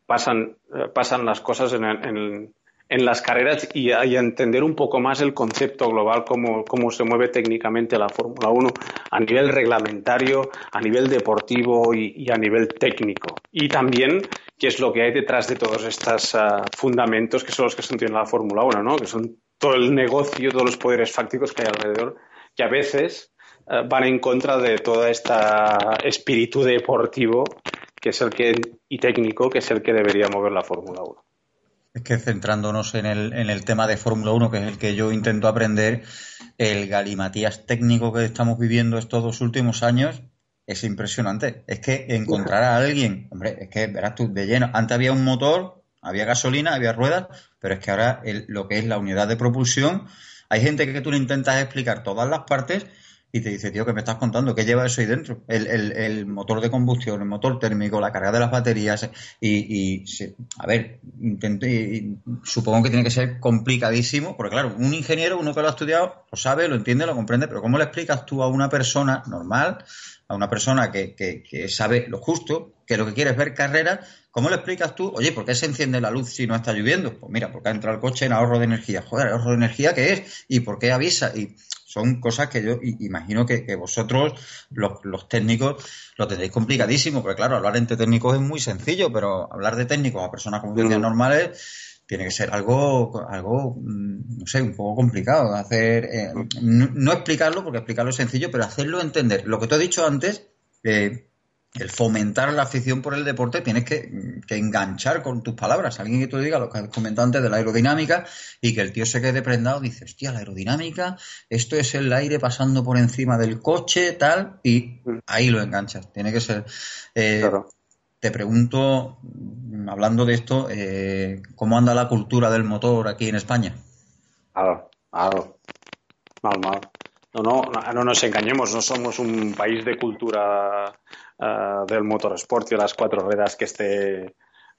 pasan, eh, pasan las cosas en, en, en las carreras y, a entender un poco más el concepto global, cómo, cómo se mueve técnicamente la Fórmula 1 a nivel reglamentario, a nivel deportivo y, a nivel técnico. Y también qué es lo que hay detrás de todos estos ah, fundamentos que son los que sostienen la Fórmula 1, ¿no? que son todo el negocio, todos los poderes fácticos que hay alrededor, que a veces ah, van en contra de toda esta espíritu deportivo que es el que, y técnico que es el que debería mover la Fórmula 1. Es que centrándonos en el, en el tema de Fórmula 1, que es el que yo intento aprender, el galimatías técnico que estamos viviendo estos dos últimos años es impresionante. Es que encontrar a alguien, hombre, es que verás tú de lleno. Antes había un motor, había gasolina, había ruedas, pero es que ahora lo que es la unidad de propulsión, hay gente que tú le intentas explicar todas las partes y te dice, tío, ¿qué me estás contando? ¿Qué lleva eso ahí dentro? El, el, motor de combustión, el motor térmico, la carga de las baterías. Y, y a ver, intenté, supongo que tiene que ser complicadísimo, porque claro, un ingeniero, uno que lo ha estudiado, lo sabe, lo entiende, lo comprende, pero ¿cómo le explicas tú a una persona normal, a una persona que, que, que sabe lo justo, que lo que quiere es ver carreras, ¿Cómo le explicas tú, oye, ¿por qué se enciende la luz si no está lloviendo? Pues mira, porque ha entrado el coche en ahorro de energía. Joder, ¿ahorro de energía qué es? ¿Y por qué avisa? Y son cosas que yo imagino que, vosotros, los, técnicos, lo tenéis complicadísimo, porque claro, hablar entre técnicos es muy sencillo, pero hablar de técnicos a personas con mm. normales tiene que ser algo, algo, mm, no sé, un poco complicado. Hacer, eh, no, explicarlo, porque explicarlo es sencillo, pero hacerlo entender. Lo que te he dicho antes, eh, el fomentar la afición por el deporte, tienes que, enganchar con tus palabras. Alguien que tú diga lo que has comentado antes de la aerodinámica y que el tío se quede prendado, dice, hostia, la aerodinámica, esto es el aire pasando por encima del coche, tal, y ahí lo enganchas. Tiene que ser. Eh, te pregunto, hablando de esto, eh, ¿cómo anda la cultura del motor aquí en España? Claro, claro. Mal, mal. No, no, no nos engañemos, no somos un país de cultura uh, del motorsport y las cuatro ruedas que esté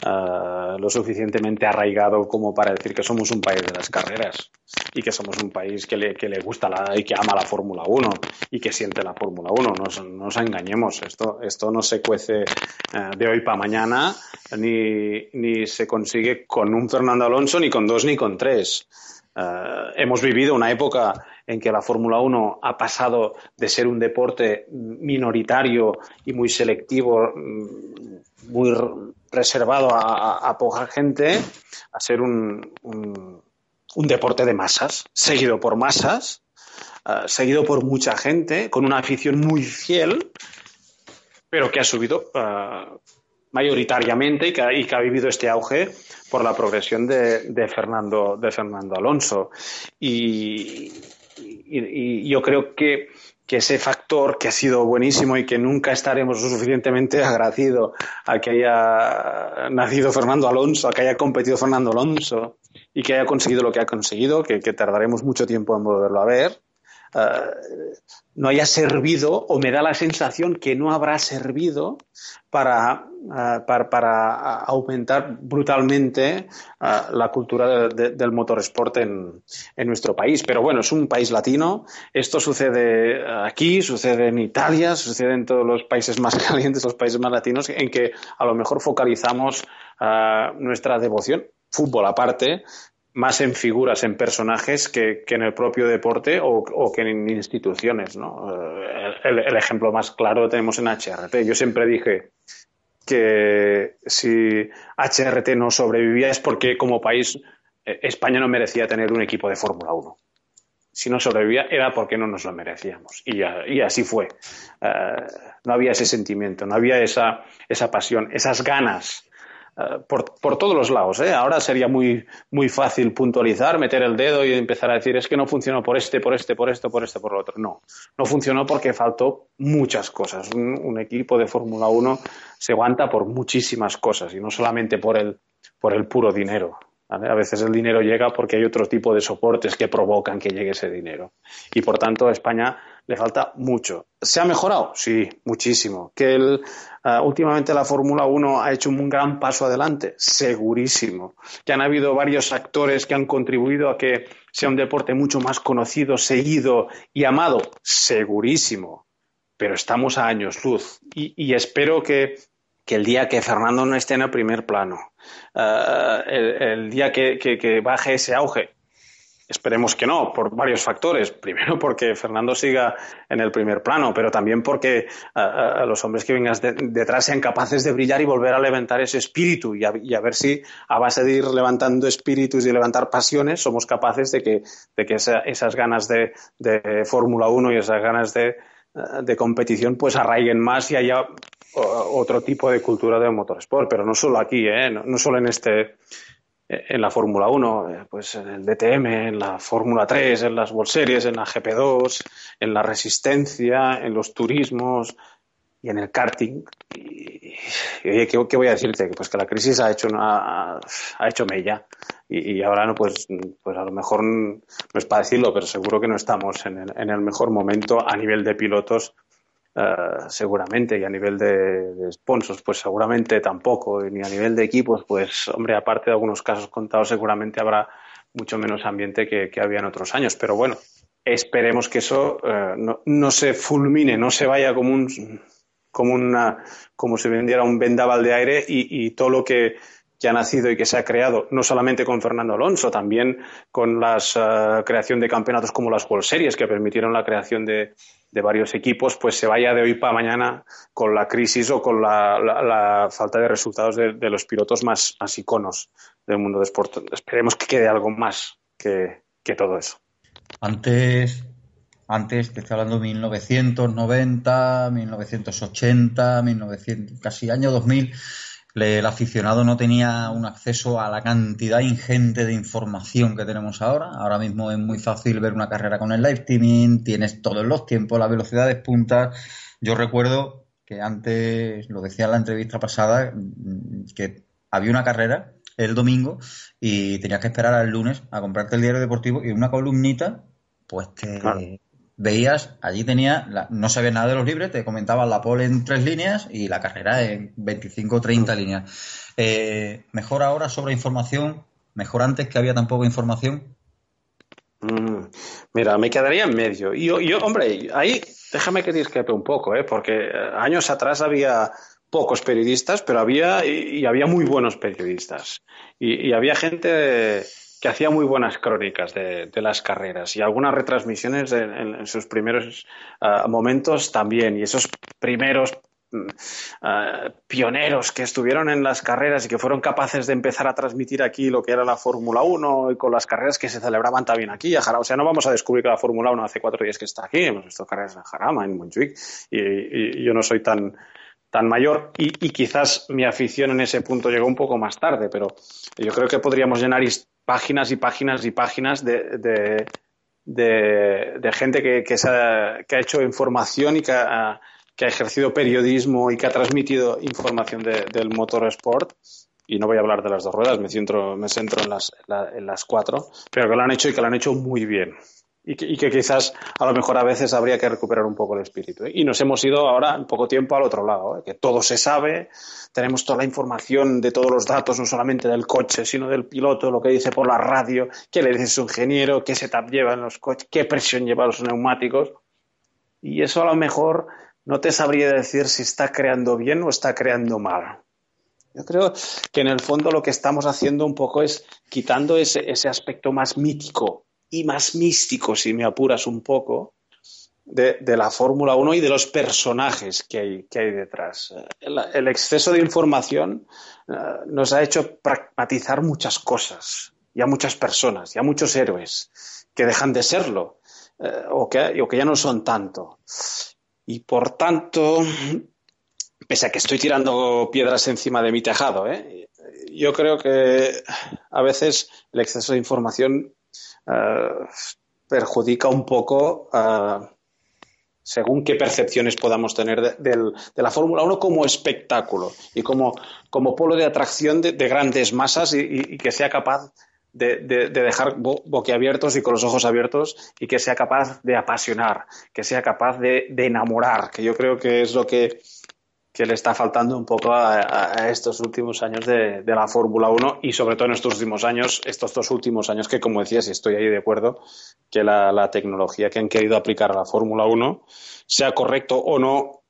uh, lo suficientemente arraigado como para decir que somos un país de las carreras y que somos un país que le, que le gusta la, y que ama la Fórmula 1 y que siente la Fórmula 1. No nos engañemos, esto, esto no se cuece uh, de hoy para mañana ni, ni se consigue con un Fernando Alonso, ni con dos, ni con tres. Uh, hemos vivido una época en que la Fórmula 1 ha pasado de ser un deporte minoritario y muy selectivo, mm, muy reservado a, a poca gente, a ser un, un, deporte de masas, seguido por masas, uh, seguido por mucha gente, con una afición muy fiel, pero que ha subido uh, mayoritariamente y que, y que, ha vivido este auge por la progresión de, de, Fernando, de Fernando Alonso. Y, y, y yo creo que, que, ese factor que ha sido buenísimo y que nunca estaremos suficientemente agradecidos a que haya nacido Fernando Alonso, a que haya competido Fernando Alonso y que haya conseguido lo que ha conseguido, que tardaremos mucho tiempo en volverlo a ver, uh, no haya servido o me da la sensación que no habrá servido para, uh, para, para aumentar brutalmente uh, la cultura de, de, del motorsport en, en, nuestro país. Pero bueno, es un país latino. Esto sucede aquí, sucede en Italia, sucede en todos los países más calientes, los países más latinos, en que a lo mejor focalizamos nuestra devoción fútbol aparte, más en figuras, en personajes que, en el propio deporte o, que en instituciones. ¿no? El, el, ejemplo más claro lo tenemos en HRT. Yo siempre dije que si HRT no sobrevivía es porque como país eh, España no merecía tener un equipo de Fórmula 1. Si no sobrevivía era porque no nos lo merecíamos. Y, y así fue. Uh, no había ese sentimiento, no había esa, esa pasión, esas ganas Uh, por, todos los lados. ¿eh? Ahora sería muy, muy fácil puntualizar, meter el dedo y empezar a decir es que no funcionó por este, por este, por esto, por este, por lo otro. No, no funcionó porque faltó muchas cosas. Un, equipo de Fórmula 1 se aguanta por muchísimas cosas y no solamente por el, por el puro dinero. A veces el dinero llega porque hay otro tipo de soportes que provocan que llegue ese dinero. Y por tanto, a España le falta mucho. ¿Se ha mejorado? Sí, muchísimo. ¿Que el, uh, últimamente la Fórmula 1 ha hecho un gran paso adelante? Segurísimo. Que han habido varios actores que han contribuido a que sea un deporte mucho más conocido, seguido y amado? Segurísimo. Pero estamos a años luz. Y, espero que, que, el día que Fernando no esté en el primer plano, uh, el, día que baje ese auge, Esperemos que no, por varios factores. Primero, porque Fernando siga en el primer plano, pero también porque uh, uh, los hombres que vengan de, detrás sean capaces de brillar y volver a levantar ese espíritu y a, a, ver si, a base de ir levantando espíritus y levantar pasiones, somos capaces de que, de que esa, esas ganas de, de Fórmula 1 y esas ganas de, uh, de competición pues arraiguen más y haya otro tipo de cultura del motorsport. Pero no solo aquí, ¿eh? no solo en este en la Fórmula 1, pues en el DTM, en la Fórmula 3, en las World Series, en la GP2, en la resistencia, en los turismos y en el karting. Y, oye, ¿qué, ¿qué, voy a decirte? Pues que la crisis ha hecho una, ha hecho mella. Y, y, ahora no, pues, pues a lo mejor no es para decirlo, pero seguro que no estamos en el, en el mejor momento a nivel de pilotos Uh, seguramente, y a nivel de, sponsors, pues seguramente tampoco, ni a nivel de equipos, pues hombre, aparte de algunos casos contados, seguramente habrá mucho menos ambiente que, que había en otros años, pero bueno, esperemos que eso uh, no, no, se fulmine, no se vaya como un como una como si vendiera un vendaval de aire y, y todo lo que que ha nacido y que se ha creado, no solamente con Fernando Alonso, también con la uh, creación de campeonatos como las World Series, que permitieron la creación de, varios equipos, pues se vaya de hoy para mañana con la crisis o con la, la, la falta de resultados de, los pilotos más, iconos del mundo de sport. Esperemos que quede algo más que, que todo eso. Antes, antes, te estoy hablando de 1990, 1980, 1900, casi año 2000 el aficionado no tenía un acceso a la cantidad ingente de información que tenemos ahora. Ahora mismo es muy fácil ver una carrera con el live streaming, tienes todos los tiempos, las velocidades puntas. Yo recuerdo que antes, lo decía en la entrevista pasada, que había una carrera el domingo y tenías que esperar al lunes a comprarte el diario deportivo y una columnita, pues te veías, allí tenía, no sabía nada de los libres, te comentaban la pole en tres líneas y la carrera en 25 o 30 líneas. Eh, mejor ahora sobre información, mejor antes que había tan poca información. Mm, mira, me quedaría en medio. Y yo, hombre, ahí déjame que discrepe un poco, ¿eh? porque eh, años atrás había pocos periodistas, pero había y, había muy buenos periodistas. Y, había gente que hacía muy buenas crónicas de, las carreras y algunas retransmisiones en, sus primeros ah, momentos también. Y esos primeros mm, ah, pioneros que estuvieron en las carreras y que fueron capaces de empezar a transmitir aquí lo que era la Fórmula 1 y con las carreras que se celebraban también aquí. O sea, no vamos a descubrir que la Fórmula 1 hace cuatro días que está aquí. Hemos visto carreras en Jarama, en Montjuic, y yo no soy tan tan mayor y, quizás mi afición en ese punto llegó un poco más tarde, pero yo creo que podríamos llenar páginas y páginas y páginas de, de, gente que, que, ha, hecho información y que ha, ejercido periodismo y que ha transmitido información del motor sport. Y no voy a hablar de las dos ruedas, me centro, me centro en, las, en las cuatro, pero que lo han hecho y que lo han hecho muy bien y que, quizás a lo mejor a veces habría que recuperar un poco el espíritu. ¿eh? Y nos hemos ido ahora en poco tiempo al otro lado, ¿eh? que todo se sabe, tenemos toda la información de todos los datos, no solamente del coche, sino del piloto, lo que dice por la radio, qué le dice su ingeniero, qué setup lleva en los coches, qué presión lleva los neumáticos. Y eso a lo mejor no te sabría decir si está creando bien o está creando mal. Yo creo que en el fondo lo que estamos haciendo un poco es quitando ese aspecto más mítico y más místico, si me apuras un poco, de, la Fórmula 1 y de los personajes que hay, que hay detrás. El, exceso de información eh, nos ha hecho pragmatizar muchas cosas y a muchas personas y a muchos héroes que dejan de serlo eh, o, que, o que ya no son tanto. Y por tanto, pese a que estoy tirando piedras encima de mi tejado, ¿eh? yo creo que a veces el exceso de información eh, perjudica un poco eh, según qué percepciones podamos tener de, la Fórmula 1 como espectáculo y como, como polo de atracción de, grandes masas y, que sea capaz de, dejar boquiabiertos y con los ojos abiertos y que sea capaz de apasionar, que sea capaz de, enamorar, que yo creo que es lo que que le está faltando un poco a, estos últimos años de, la Fórmula 1 y sobre todo en estos últimos años, estos dos últimos años que como decías, estoy ahí de acuerdo, que la, tecnología que han querido aplicar a la Fórmula 1, sea correcto o no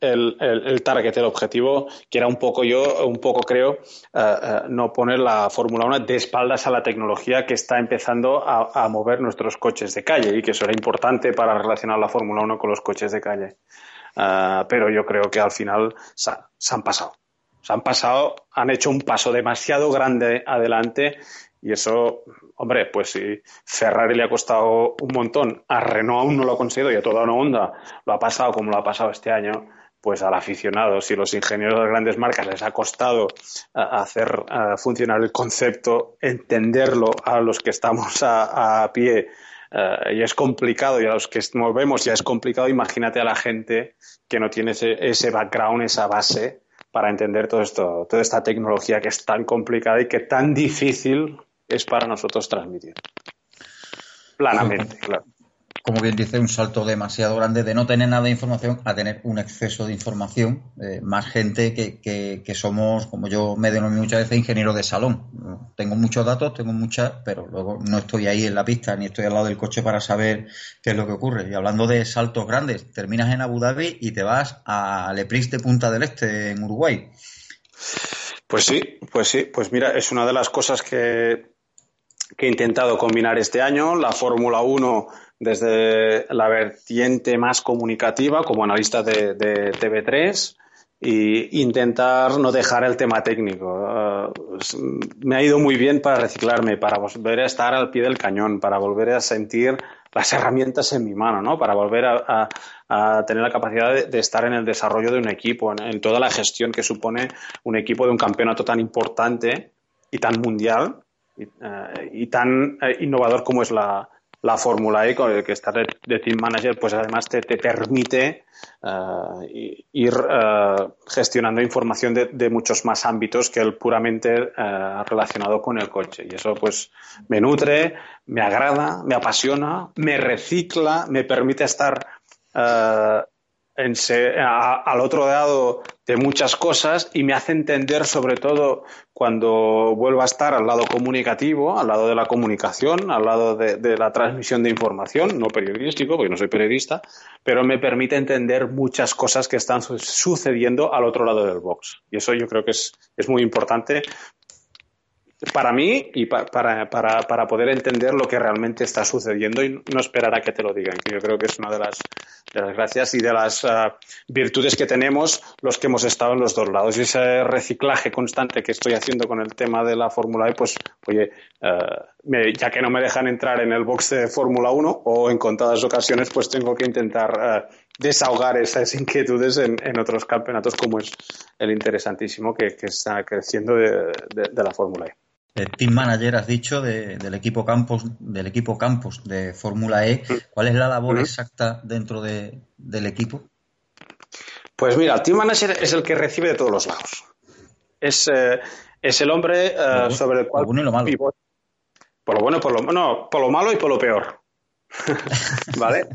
el, el, target, el objetivo, que era un poco yo, un poco creo, eh, no poner la Fórmula 1 de espaldas a la tecnología que está empezando a, a, mover nuestros coches de calle y que eso era importante para relacionar la Fórmula 1 con los coches de calle. Ah, pero yo creo que al final se, han pasado. Se han pasado, han hecho un paso demasiado grande adelante y eso, hombre, pues si Ferrari le ha costado un montón, a Renault aún no lo ha conseguido y a toda una onda lo ha pasado como lo ha pasado este año, pues al aficionado, si los ingenieros de grandes marcas les ha costado ah, hacer ah, funcionar el concepto, entenderlo a los que estamos a pie eh, y es complicado, y a los que movemos ya es complicado, imagínate a la gente que no tiene ese, background, esa base para entender todo esto, toda esta tecnología que es tan complicada y que tan difícil es para nosotros transmitir. Planamente, claro como bien dice, un salto demasiado grande de no tener nada de información a tener un exceso de información. Eh, más gente que, que, somos, como yo me denomino muchas veces, ingeniero de salón. Tengo muchos datos, tengo muchas, pero luego no estoy ahí en la pista ni estoy al lado del coche para saber qué es lo que ocurre. Y hablando de saltos grandes, terminas en Abu Dhabi y te vas a Leprix de Punta del Este, en Uruguay. Pues sí, pues sí, pues mira, es una de las cosas que, que he intentado combinar este año. La Fórmula 1 desde la vertiente más comunicativa como analista de, TV3 e intentar no dejar el tema técnico. Eh, me ha ido muy bien para reciclarme, para volver a estar al pie del cañón, para volver a sentir las herramientas en mi mano, ¿no? para volver a, tener la capacidad de, estar en el desarrollo de un equipo, en, toda la gestión que supone un equipo de un campeonato tan importante y tan mundial y, eh, tan eh, innovador como es la, la Fórmula E, con el que estar de, Team Manager, pues además te, permite eh, ir eh, gestionando información de, muchos más ámbitos que el puramente eh, relacionado con el coche. Y eso pues me nutre, me agrada, me apasiona, me recicla, me permite estar en al otro lado de muchas cosas y me hace entender sobre todo cuando vuelvo a estar al lado comunicativo, al lado de la comunicación, al lado de, la transmisión de información, no periodístico, porque no soy periodista, pero me permite entender muchas cosas que están sucediendo al otro lado del box. Y eso yo creo que es, es muy importante para mí y para, para, para, poder entender lo que realmente está sucediendo y no esperar a que te lo digan, que yo creo que es una de las, de las gracias y de las ah, virtudes que tenemos los que hemos estado en los dos lados. Y ese reciclaje constante que estoy haciendo con el tema de la Fórmula E, pues, oye, ah, ya que no me dejan entrar en el box de Fórmula 1 o en contadas ocasiones, pues tengo que intentar ah, desahogar esas inquietudes en, otros campeonatos como es el interesantísimo que, está creciendo de la Fórmula E team manager has dicho del equipo campos del equipo campos de Fórmula E. Cuál es la labor exacta dentro del equipo pues mira el team manager es el que recibe de todos los lados. Es, eh, es el hombre eh, sobre el cual por lo bueno y lo malo. por lo bueno por lo no, por lo malo y por lo peor. Vale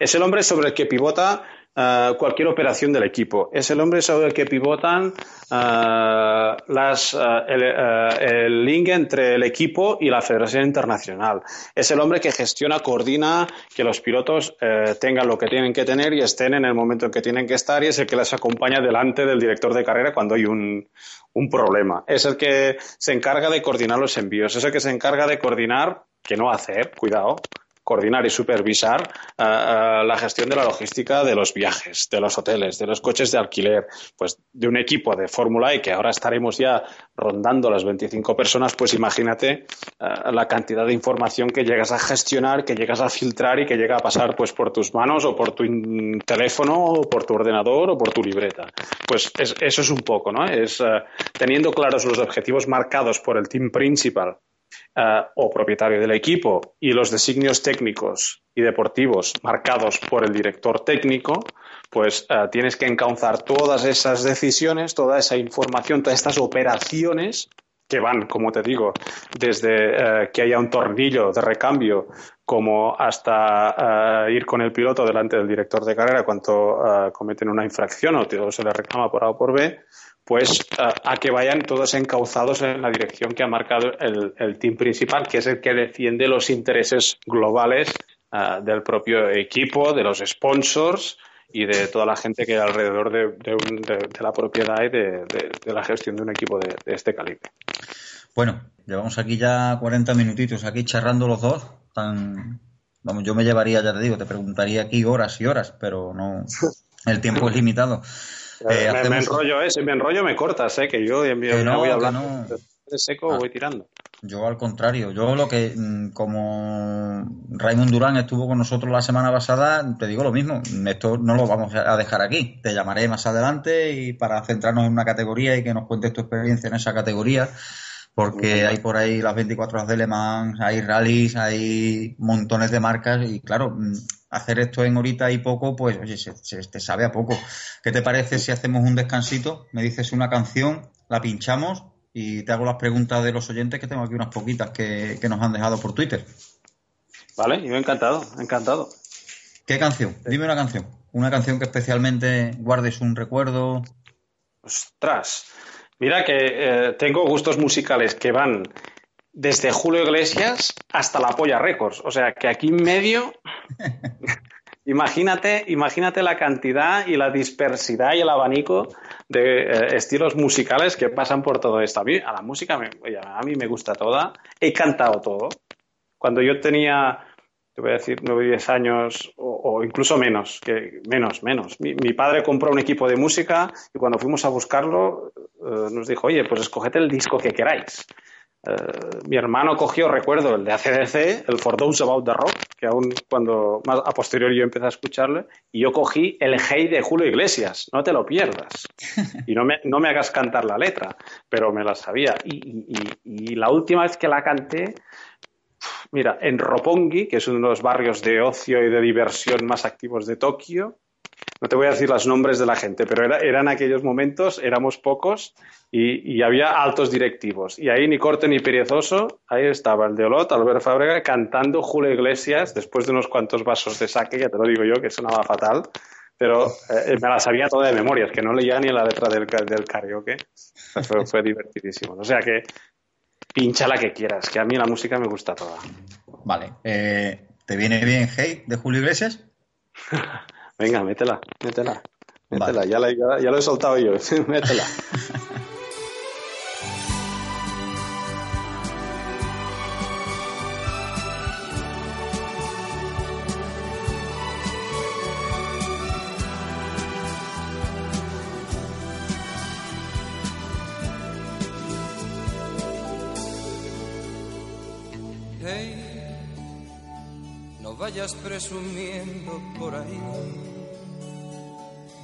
es el hombre sobre el que pivota eh, cualquier operación del equipo. Es el hombre sobre el que pivotan eh, las, eh, el, link entre el equipo y la Federación Internacional. Es el hombre que gestiona, coordina que los pilotos tengan lo que tienen que tener y estén en el momento en que tienen que estar y es el que les acompaña delante del director de carrera cuando hay un, un problema. Es el que se encarga de coordinar los envíos. Es el que se encarga de coordinar, que no hacer, cuidado, coordinar y supervisar eh, eh, la gestión de la logística de los viajes, de los hoteles, de los coches de alquiler, pues de un equipo de Fórmula E que ahora estaremos ya rondando las 25 personas, pues imagínate eh, la cantidad de información que llegas a gestionar, que llegas a filtrar y que llega a pasar pues por tus manos o por tu teléfono o por tu ordenador o por tu libreta. Pues eso es un poco, ¿no? Es teniendo claros los objetivos marcados por el team principal eh, o propietario del equipo y los designios técnicos y deportivos marcados por el director técnico, pues eh, tienes que encauzar todas esas decisiones, toda esa información, todas estas operaciones que van, como te digo, desde eh, que haya un tornillo de recambio como hasta ir con el piloto delante del director de carrera cuando cometen una infracción o se le reclama por A o por B, pues a, que vayan todos encauzados en la dirección que ha marcado el, team principal, que es el que defiende los intereses globales ah, del propio equipo, de los sponsors y de toda la gente que alrededor de, la propiedad y de, la gestión de un equipo de, este calibre. Bueno, llevamos aquí ya 40 minutitos aquí charrando los dos. Vamos, yo me llevaría, ya te digo, te preguntaría aquí horas y horas, pero no, el tiempo es limitado. Eh, me, enrollo, eh, si me enrollo me cortas, eh, que yo no, voy a hablar de seco, ah. voy tirando. Yo al contrario, yo lo que, mm, como Raymond Durán estuvo con nosotros la semana pasada, te digo lo mismo, esto no lo vamos a dejar aquí, te llamaré más adelante y para centrarnos en una categoría y que nos cuentes tu experiencia en esa categoría, porque hay por ahí las 24 horas de Le Mans, hay rallies, hay montones de marcas y claro, mm, hacer esto en horita y poco, pues oye, se, te sabe a poco. ¿Qué te parece si hacemos un descansito? Me dices una canción, la pinchamos y te hago las preguntas de los oyentes que tengo aquí unas poquitas que, nos han dejado por Twitter. Vale, yo encantado, encantado. ¿Qué canción? Dime una canción. Una canción que especialmente guardes un recuerdo. Ostras. Mira que eh, tengo gustos musicales que van desde Julio Iglesias hasta la Polla Records. O sea que aquí en medio, imagínate, imagínate la cantidad y la dispersidad y el abanico de eh, estilos musicales que pasan por todo esto. A mí, a la música, me, a mí me gusta toda. He cantado todo. Cuando yo tenía, te voy a decir, nueve, diez años o, incluso menos, que menos, menos. Mi, padre compró un equipo de música y cuando fuimos a buscarlo eh, nos dijo, oye, pues escogete el disco que queráis. Eh, mi hermano cogió, recuerdo, el de ACDC, el For Those About the Rock, que aún cuando más a posteriori yo empecé a escucharle, y yo cogí el Hey de Julio Iglesias, no te lo pierdas. Y no me, no me hagas cantar la letra, pero me la sabía. Y, y, la última vez que la canté, Mira, en Roppongi, que es uno de los barrios de ocio y de diversión más activos de Tokio, no te voy a decir los nombres de la gente, pero era, eran aquellos momentos, éramos pocos y, había altos directivos. Y ahí ni corte ni perezoso, ahí estaba el de Olot, Albert Fábrega, cantando Julio Iglesias después de unos cuantos vasos de saque, ya te lo digo yo, que sonaba fatal, pero eh, me la sabía toda de memoria, es que no leía ni la letra del, del karaoke. Fue, fue divertidísimo. O sea que pincha la que quieras, que a mí la música me gusta toda. Vale. Eh, ¿Te viene bien Hey de Julio Iglesias? Venga, métela, métela. Métela, ya, la, ya, lo he soltado yo. métela. Hey, no vayas presumiendo por ahí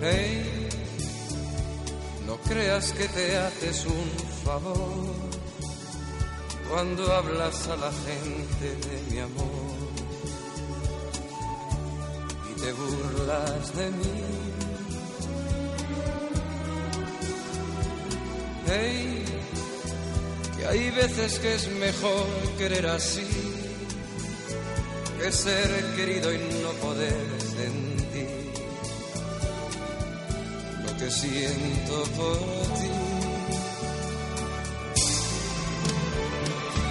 Hey, no creas que te haces un favor cuando hablas a la gente de mi amor y te burlas de mí. Hey, que hay veces que es mejor querer así que ser querido y no poder sentir que siento por ti.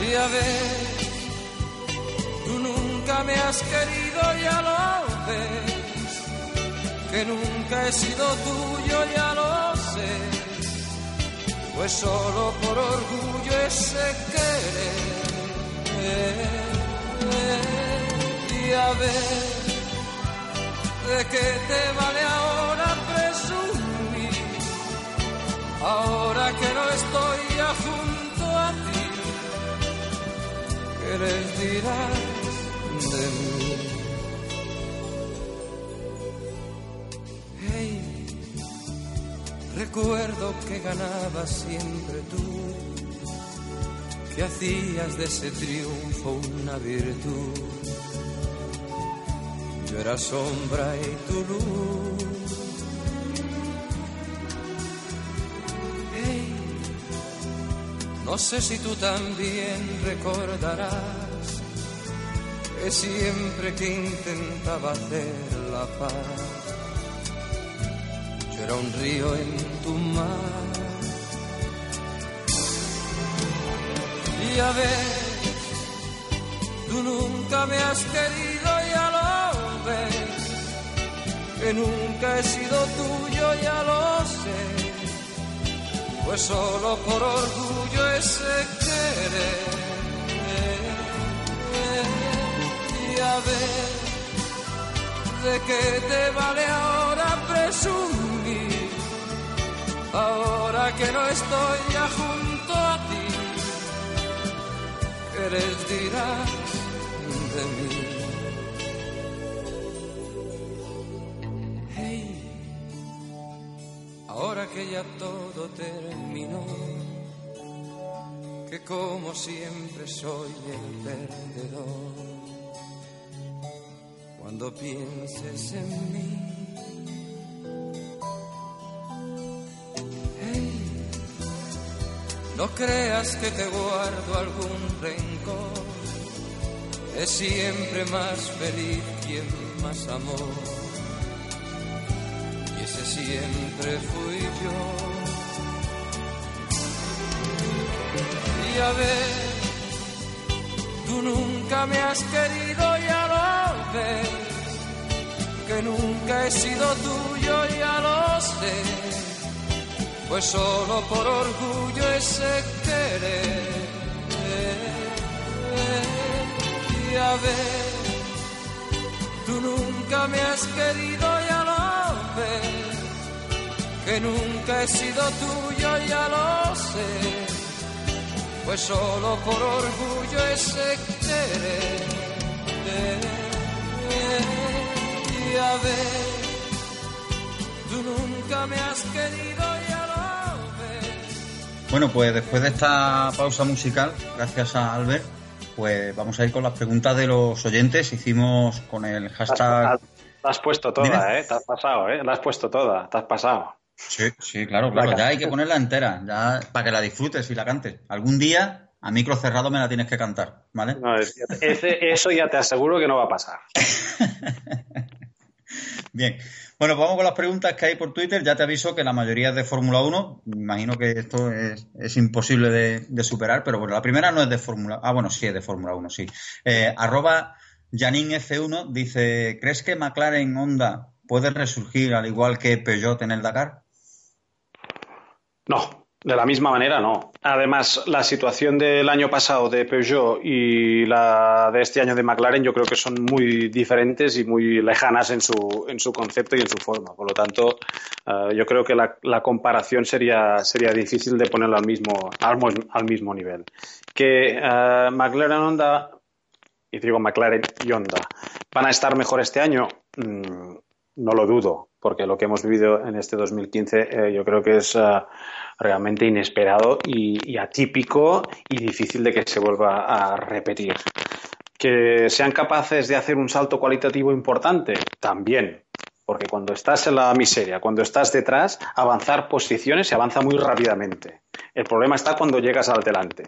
Y a ver, tú nunca me has querido, ya lo ves, que nunca he sido tuyo, ya lo sé, pues solo por orgullo ese querer. Y a ver, ¿de qué te vale junto a ti, ¿qué les dirás de mí? Hey, recuerdo que ganabas siempre tú, que hacías de ese triunfo una virtud. Yo era sombra y tu luz No sé si tú también recordarás que siempre que intentaba hacer la paz, yo era un río en tu mar. Y a ver, tú nunca me has querido, ya lo ves, que nunca he sido tuyo, ya lo sé pues solo por orgullo ese querer. Y a ver, ¿de qué te vale ahora presumir? Ahora que no estoy ya junto a ti, ¿qué les dirás de mí? ahora que ya todo terminó, que como siempre soy el perdedor. Cuando pienses en mí, no creas que te guardo algún rencor, es siempre más feliz quien más amor ese siempre fui yo. Y a ver, tú nunca me has querido, ya lo ves, que nunca he sido tuyo, ya lo sé, pues solo por orgullo ese querer. Y a ver, tú nunca me has querido, ya lo ves. Que nunca he sido tuyo, ya lo sé. Pues solo por orgullo ese querer. Y a ver, tú nunca me has querido, ya lo ves. Bueno, pues después de esta pausa musical, gracias a Albert, pues vamos a ir con las preguntas de los oyentes. Hicimos con el hashtag. La has puesto toda, ¿eh? Te has pasado, ¿eh? La has puesto toda, te has pasado. Sí, sí, claro, claro. Ya hay que ponerla entera, ya para que la disfrutes y la cantes. Algún día, a micro cerrado, me la tienes que cantar, ¿vale? No, es- ese- eso ya te aseguro que no va a pasar. Bien. Bueno, pues vamos con las preguntas que hay por Twitter. Ya te aviso que la mayoría es de Fórmula 1. Me imagino que esto es, es imposible de, de superar, pero bueno, la primera no es de Fórmula. Ah, bueno, sí, es de Fórmula 1, sí. Eh, arroba JaninF1 dice: ¿Crees que McLaren Honda puede resurgir al igual que Peugeot en el Dakar? No, de la misma manera no. Además, la situación del año pasado de Peugeot y la de este año de McLaren yo creo que son muy diferentes y muy lejanas en su, en su concepto y en su forma. Por lo tanto, eh, yo creo que la, la comparación sería, sería difícil de ponerlo al mismo, al, al mismo nivel. Que eh, McLaren Honda, y digo McLaren y Honda, van a estar mejor este año, Mm, no lo dudo, porque lo que hemos vivido en este 2015 eh, yo creo que es eh, realmente inesperado y, y atípico y difícil de que se vuelva a repetir. Que sean capaces de hacer un salto cualitativo importante, también. Porque cuando estás en la miseria, cuando estás detrás, avanzar posiciones se avanza muy rápidamente. El problema está cuando llegas al delante.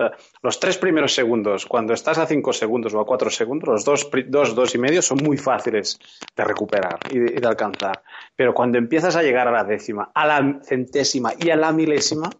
Los tres primeros segundos, cuando estás a cinco segundos o a cuatro segundos, los dos, dos, dos y medio son muy fáciles de recuperar y de, y de alcanzar. Pero cuando empiezas a llegar a la décima, a la centésima y a la milésima,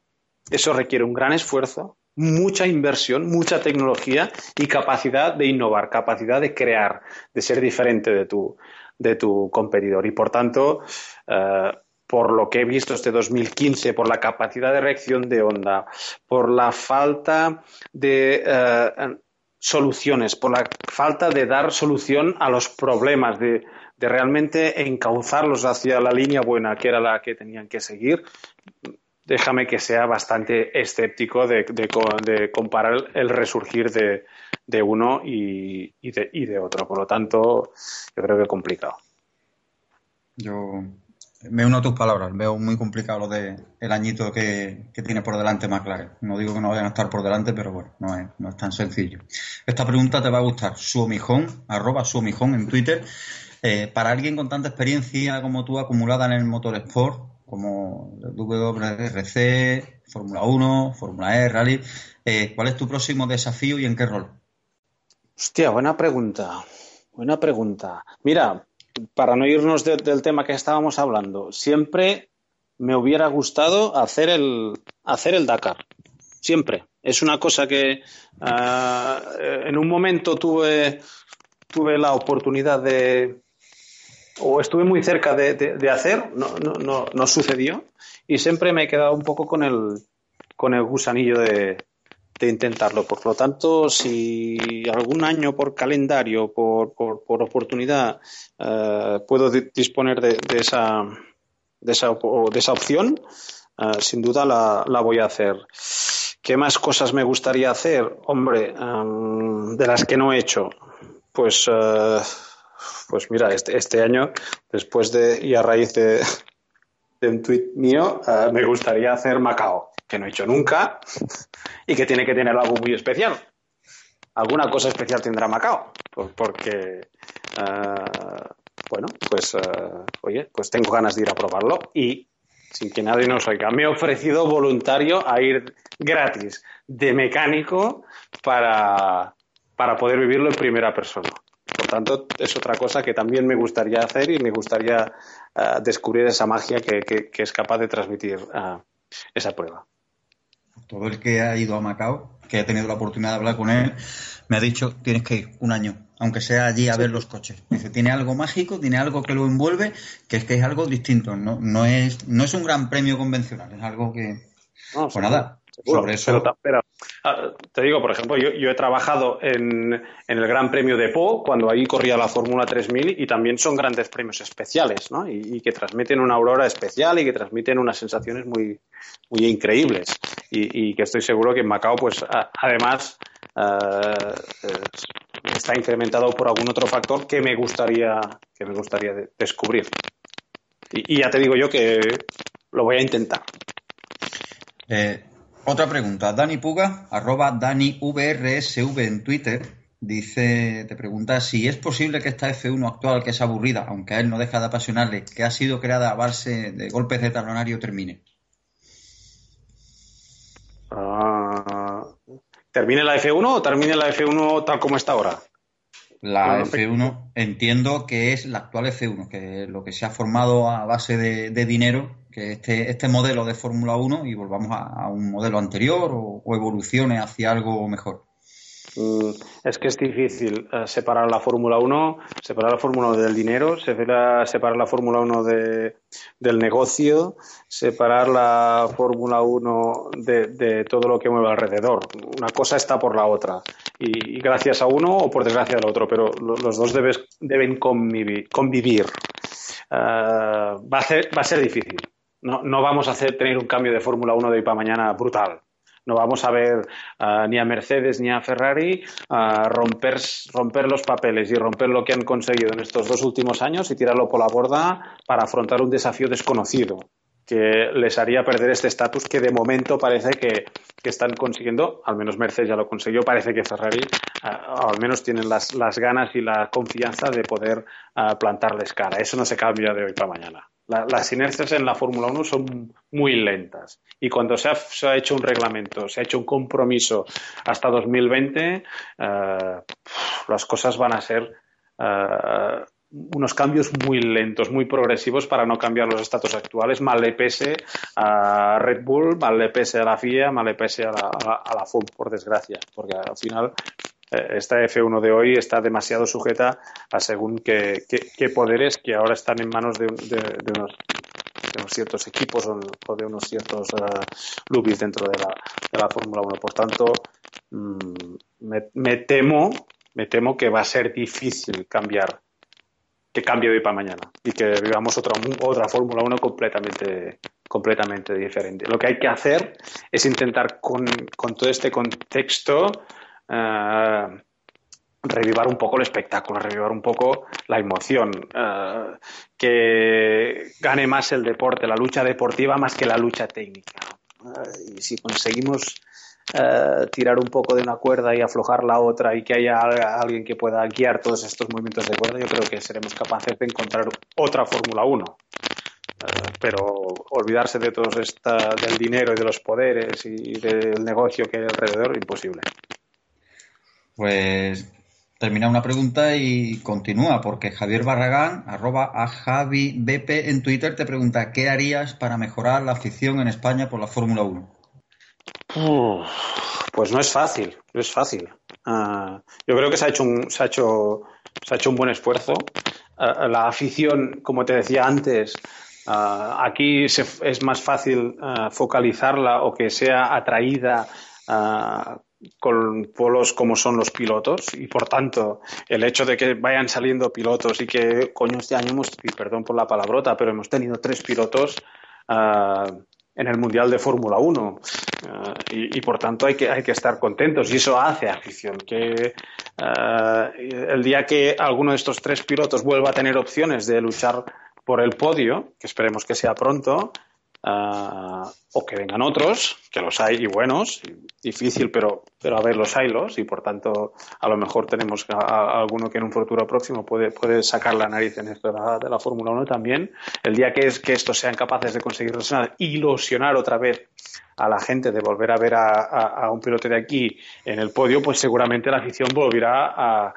eso requiere un gran esfuerzo, mucha inversión, mucha tecnología y capacidad de innovar, capacidad de crear, de ser diferente de tu, de tu competidor. Y por tanto, eh, por lo que he visto este 2015, por la capacidad de reacción de onda, por la falta de eh, soluciones, por la falta de dar solución a los problemas, de, de realmente encauzarlos hacia la línea buena, que era la que tenían que seguir, déjame que sea bastante escéptico de, de de comparar el resurgir de, de uno y, y de, y de otro. Por lo tanto, yo creo que complicado. Yo me uno a tus palabras. Veo muy complicado lo de el añito que, que tiene por delante McLaren. No digo que no vayan a estar por delante, pero bueno, no es, no es tan sencillo. Esta pregunta te va a gustar. Suomijón, arroba Suomijón en Twitter. Eh, para alguien con tanta experiencia como tú acumulada en el motorsport, como WRC, Fórmula 1, Fórmula E, Rally, eh, ¿cuál es tu próximo desafío y en qué rol? Hostia, buena pregunta. Buena pregunta. Mira, para no irnos de- del tema que estábamos hablando, siempre me hubiera gustado hacer el, hacer el Dakar. Siempre. Es una cosa que ah, en un momento tuve, tuve la oportunidad de, o estuve muy cerca de hacer, no, no, no, no sucedió, y siempre me he quedado un poco con el, con el gusanillo de, de intentarlo. Por lo tanto, si algún año por calendario, por, por, por oportunidad, eh, puedo di- disponer de, de esa, de, esa, de esa opción, eh, sin duda la, la voy a hacer. ¿Qué más cosas me gustaría hacer? Hombre, em, de las que no he hecho, pues, eh, pues mira, este, este año, después de y a raíz de, de un tuit mío, me gustaría hacer Macao, que no he hecho nunca y que tiene que tener algo muy especial. Alguna cosa especial tendrá Macao, por- porque, eh, bueno, pues, eh, oye, pues tengo ganas de ir a probarlo y sin que nadie nos oiga, me he ofrecido voluntario a ir gratis de mecánico para, para poder vivirlo en primera persona. Por tanto, es otra cosa que también me gustaría hacer y me gustaría eh, descubrir esa magia que, es capaz de transmitir eh, esa prueba. Todo el que ha ido a Macao, que ha tenido la oportunidad de hablar con él, me ha dicho, tienes que ir un año, aunque sea allí a ver los coches. Dice, tiene algo mágico, tiene algo que lo envuelve, que es que es algo distinto, no, no, es, no es un gran premio convencional, es algo que... No, Pues nada, seguro, sobre eso... pero, ta- pero, Ah, te digo, por ejemplo, yo, he trabajado en, el Gran Premio de Po, cuando ahí corría la Fórmula 3000, y también son grandes premios especiales, ¿no? Y, que transmiten una aurora especial y que transmiten unas sensaciones muy, muy increíbles. Y, que estoy seguro que en Macao, pues, además, eh, está incrementado por algún otro factor que me gustaría, que me gustaría descubrir. Y, ya te digo yo que lo voy a intentar. Eh, otra pregunta. Dani Puga, arroba DaniVRSV en Twitter, dice, te pregunta si es posible que esta F1 actual, que es aburrida, aunque a él no deja de apasionarle, que ha sido creada a base de golpes de talonario, termine. Ah, ¿Termine la F1 o termine la F1 tal como está ahora? La F1 entiendo que es la actual F1, que lo que se ha formado a base de, dinero, que este, este modelo de Fórmula 1 y volvamos a, un modelo anterior o evolucione hacia algo mejor. Mm, es que es difícil eh, separar la Fórmula 1, separar la Fórmula 1 del dinero, separar la Fórmula 1 del negocio, separar la Fórmula 1 de, todo lo que mueve alrededor. Una cosa está por la otra. Y, gracias a uno o por desgracia del otro, pero los dos deben convivir. Eh, va, a ser, va a ser difícil. No, vamos a tener un cambio de Fórmula 1 de hoy para mañana brutal no vamos a ver ah, ni a Mercedes ni a Ferrari ah, romper, romper los papeles y romper lo que han conseguido en estos dos últimos años y tirarlo por la borda para afrontar un desafío desconocido que les haría perder este estatus que de momento parece que, están consiguiendo, al menos Mercedes ya lo consiguió, parece que Ferrari ah, al menos tienen las, las, ganas y la confianza de poder plantarles cara. Eso no se cambia de hoy para mañana las inercias en la Fórmula 1 son muy lentas. Y cuando se ha, hecho un reglamento, se ha hecho un compromiso hasta 2020, eh, las cosas van a ser eh, unos cambios muy lentos, muy progresivos para no cambiar los estatus actuales, mal le pese a Red Bull, mal le pese a la FIA, mal le pese a la, a la FUM, por desgracia, porque al final eh, esta F1 de hoy está demasiado sujeta a según qué, poderes que ahora están en manos de, unos, ciertos equipos o, de unos ciertos uh, dentro de la, de la Fórmula 1. Por tanto, mm, me, temo, me temo que va a ser difícil cambiar que cambie hoy para mañana y que vivamos otra, otra Fórmula 1 completamente, completamente diferente. Lo que hay que hacer es intentar con, con todo este contexto eh, revivar un poco el espectáculo, revivar un poco la emoción, eh, que gane más el deporte, la lucha deportiva más que la lucha técnica. Eh, y si conseguimos tirar un poco de una cuerda y aflojar la otra y que haya alguien que pueda guiar todos estos movimientos de cuerda, yo creo que seremos capaces de encontrar otra Fórmula 1. pero olvidarse de todo esta, del dinero y de los poderes y del negocio que hay alrededor, imposible. Pues termina una pregunta y continúa, porque Javier Barragán, arroba a Javi BP en Twitter, te pregunta, ¿qué harías para mejorar la afición en España por la Fórmula 1? Pues no es fácil, no es fácil. Ah, yo creo que se ha hecho un, se ha hecho, se ha hecho un buen esfuerzo. Ah, la afición, como te decía antes, ah, aquí es más fácil focalizarla o que sea atraída con polos como son los pilotos y por tanto el hecho de que vayan saliendo pilotos y que coño este año hemos, y perdón por la palabrota, pero hemos tenido tres pilotos en el Mundial de Fórmula 1 ah, y, por tanto hay que, hay que estar contentos y eso hace afición que ah, el día que alguno de estos tres pilotos vuelva a tener opciones de luchar por el podio, que esperemos que sea pronto, Uh, o que vengan otros, que los hay y buenos, difícil, pero, pero a ver, los hay los, y por tanto a lo mejor tenemos a, alguno que en un futuro próximo puede, puede sacar la nariz en esto de la, la Fórmula 1 también. El día que, es, que estos sean capaces de conseguir ilusionar otra vez a la gente de volver a ver a, un piloto de aquí en el podio, pues seguramente la afición volverá a,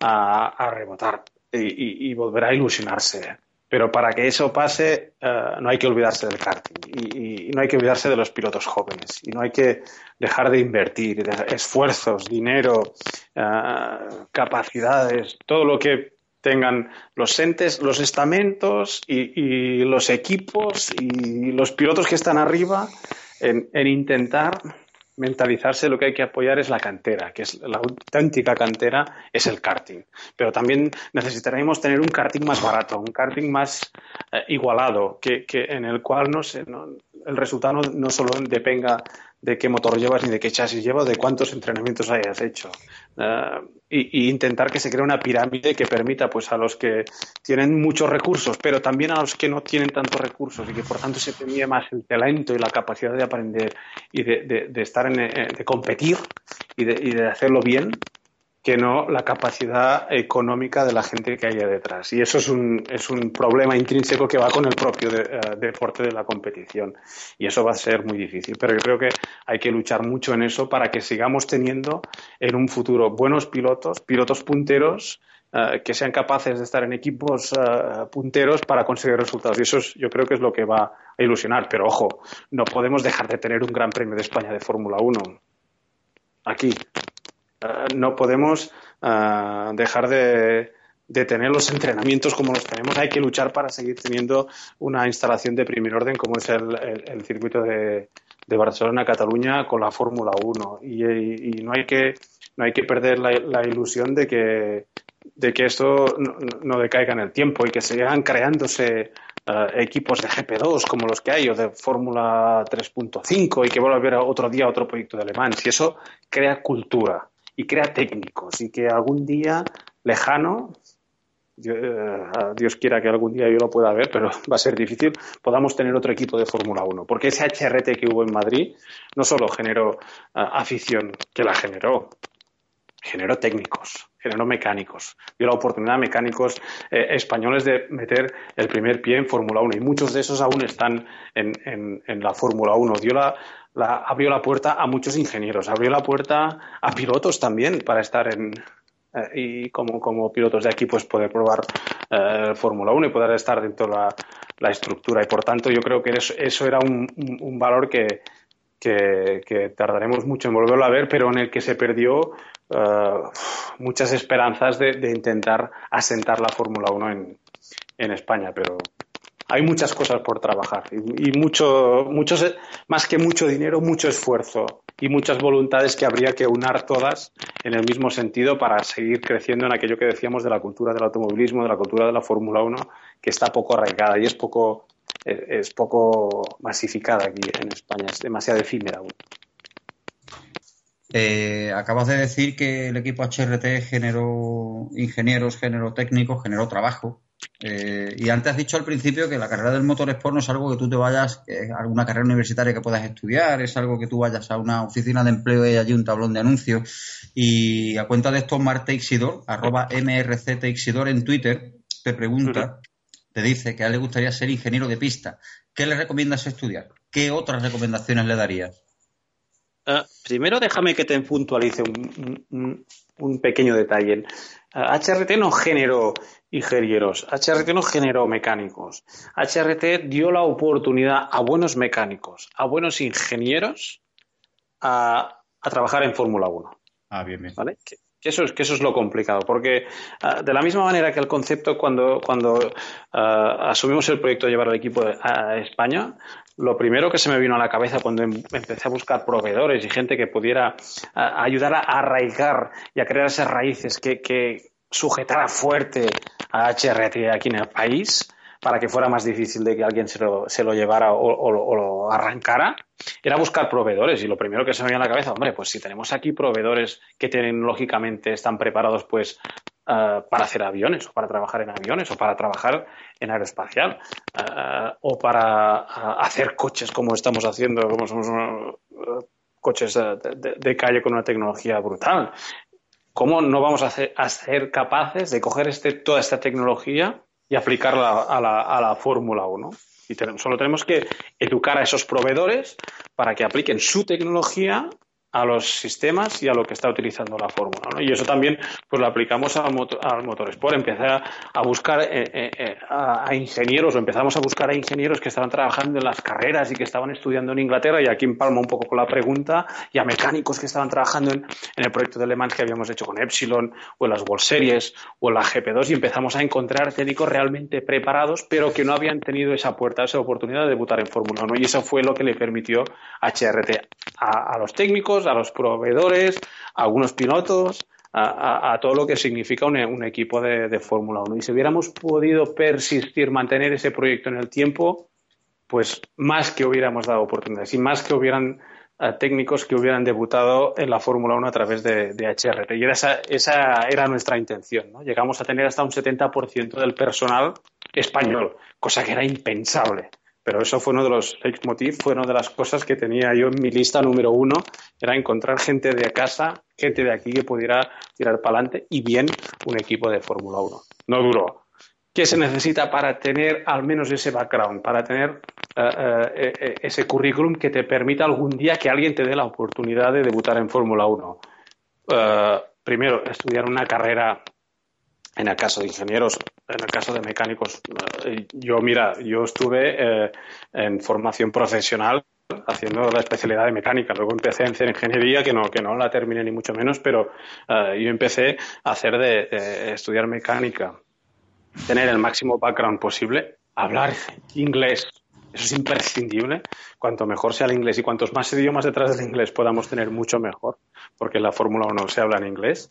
a, rebotar y volverá a ilusionarse. Pero para que eso pase, eh, no hay que olvidarse del karting y, no hay que olvidarse de los pilotos jóvenes y no hay que dejar de invertir esfuerzos, dinero, eh, capacidades, todo lo que tengan los entes, los estamentos y, los equipos y los pilotos que están arriba en, intentar mentalizarse lo que hay que apoyar es la cantera, que es la auténtica cantera, es el karting. Pero también necesitaremos tener un karting más barato, un karting más eh, igualado, que, en el cual no, el resultado no, solo dependa de qué motor llevas ni de qué chasis llevas, de cuántos entrenamientos hayas hecho. Eh, y, intentar que se cree una pirámide que permita pues a los que tienen muchos recursos, pero también a los que no tienen tantos recursos y que por tanto se premie más el talento y la capacidad de aprender y de, de, estar en, eh, de competir y de, y de hacerlo bien, que no la capacidad económica de la gente que haya detrás. Y eso es un, es un problema intrínseco que va con el propio eh, deporte de la competición. Y eso va a ser muy difícil. Pero yo creo que hay que luchar mucho en eso para que sigamos teniendo en un futuro buenos pilotos, pilotos punteros, eh, que sean capaces de estar en equipos eh, punteros para conseguir resultados. Y eso yo creo que es lo que va a ilusionar. Pero ojo, no podemos dejar de tener un Gran Premio de España de Fórmula 1 aquí. Eh, no podemos eh, dejar de, tener los entrenamientos como los tenemos. Hay que luchar para seguir teniendo una instalación de primer orden como es el, circuito de, Barcelona-Cataluña con la Fórmula 1. Y, no, hay que, no hay que perder la, ilusión de que, de que esto no, decaiga en el tiempo y que sigan creándose eh, equipos de GP2 como los que hay o de Fórmula 3.5 y que vuelva a haber otro día otro proyecto de alemán Y eso crea cultura y crea técnicos y que algún día lejano, eh, Dios quiera que algún día yo lo pueda ver, pero va a ser difícil, podamos tener otro equipo de Fórmula 1. Porque ese HRT que hubo en Madrid no solo generó eh, afición, que la generó, generó técnicos, generó mecánicos, dio la oportunidad a mecánicos eh, españoles de meter el primer pie en Fórmula 1 y muchos de esos aún están en, en, en la Fórmula 1. Dio la, abrió la puerta a muchos ingenieros, abrió la puerta a pilotos también para estar en, eh, y como, como pilotos de aquí pues poder probar eh, Fórmula 1 y poder estar dentro de la, la, estructura. Y por tanto yo creo que eso, eso era un, un, valor que, que, tardaremos mucho en volverlo a ver pero en el que se perdió eh, muchas esperanzas de, de, intentar asentar la Fórmula 1 en, en España. Pero hay muchas cosas por trabajar y, mucho, más que mucho dinero, mucho esfuerzo y muchas voluntades que habría que unar todas en el mismo sentido para seguir creciendo en aquello que decíamos de la cultura del automovilismo, de la cultura de la Fórmula 1, que está poco arraigada y es poco, es poco masificada aquí en España, es demasiado efímera aún. Eh, acabas de decir que el equipo HRT generó ingenieros, generó técnicos, generó trabajo. Eh, y antes has dicho al principio que la carrera del motor sport no es algo que tú te vayas a alguna carrera universitaria que puedas estudiar, es algo que tú vayas a una oficina de empleo y allí un tablón de anuncios. Y a cuenta de esto, Marte Ixidor, arroba MRC en Twitter, te pregunta, te dice que a él le gustaría ser ingeniero de pista. ¿Qué le recomiendas estudiar? ¿Qué otras recomendaciones le darías? Ah, primero déjame que te puntualice un, pequeño detalle. HRT no generó ingenieros, HRT no generó mecánicos. HRT dio la oportunidad a buenos mecánicos, a buenos ingenieros a, trabajar en Fórmula 1. Ah, bien, bien. ¿Vale? Que, eso es, que eso es lo complicado, porque ah, de la misma manera que el concepto cuando, cuando ah, asumimos el proyecto de llevar al equipo a España, lo primero que se me vino a la cabeza cuando em, empecé a buscar proveedores y gente que pudiera ayudar a arraigar y a crear esas raíces que, que sujetara fuerte a HRT aquí en el país para que fuera más difícil de que alguien se lo, se lo llevara o, lo arrancara, era buscar proveedores. Y lo primero que se me vino a la cabeza, hombre, pues si tenemos aquí proveedores que tecnológicamente están preparados pues eh, para hacer aviones o para trabajar en aviones o para trabajar en aeroespacial eh, o para eh, hacer coches como estamos haciendo, como somos coches de, calle con una tecnología brutal. ¿Cómo no vamos a, ser capaces de coger este, toda esta tecnología y aplicarla a la, a la Fórmula 1? Y solo tenemos que educar a esos proveedores para que apliquen su tecnología a los sistemas y a lo que está utilizando la fórmula. ¿no? Y eso también pues lo aplicamos al motor, al Sport. Empecé a, buscar eh, eh, eh, a, ingenieros o empezamos a buscar a ingenieros que estaban trabajando en las carreras y que estaban estudiando en Inglaterra y aquí en Palma un poco con la pregunta y a mecánicos que estaban trabajando en, el proyecto de Le Mans que habíamos hecho con Epsilon o en las World Series o en la GP2 y empezamos a encontrar técnicos realmente preparados pero que no habían tenido esa puerta, esa oportunidad de debutar en Fórmula 1 y eso fue lo que le permitió HRT a, los técnicos, a los proveedores, a algunos pilotos, a, todo lo que significa un, equipo de, Fórmula 1. Y si hubiéramos podido persistir, mantener ese proyecto en el tiempo, pues más que hubiéramos dado oportunidades y más que hubieran eh, técnicos que hubieran debutado en la Fórmula 1 a través de, de HRT. Y esa, esa, era nuestra intención. ¿no? Llegamos a tener hasta un 70% del personal español, cosa que era impensable. Pero eso fue uno de los leitmotiv, fue una de las cosas que tenía yo en mi lista número uno, era encontrar gente de casa, gente de aquí que pudiera tirar para adelante y bien un equipo de Fórmula 1. No duró. ¿Qué se necesita para tener al menos ese background, para tener eh, eh, eh, ese currículum que te permita algún día que alguien te dé la oportunidad de debutar en Fórmula 1? primero, estudiar una carrera en el caso de ingenieros, en el caso de mecánicos, eh, yo, mira, yo estuve eh, en formación profesional haciendo la especialidad de mecánica. Luego empecé a hacer ingeniería, que no, que no la terminé ni mucho menos, pero eh, yo empecé a hacer de, estudiar mecánica, tener el máximo background posible, hablar inglés. Eso es imprescindible. Cuanto mejor sea el inglés y cuantos más idiomas detrás del inglés podamos tener, mucho mejor, porque la Fórmula 1 se habla en inglés,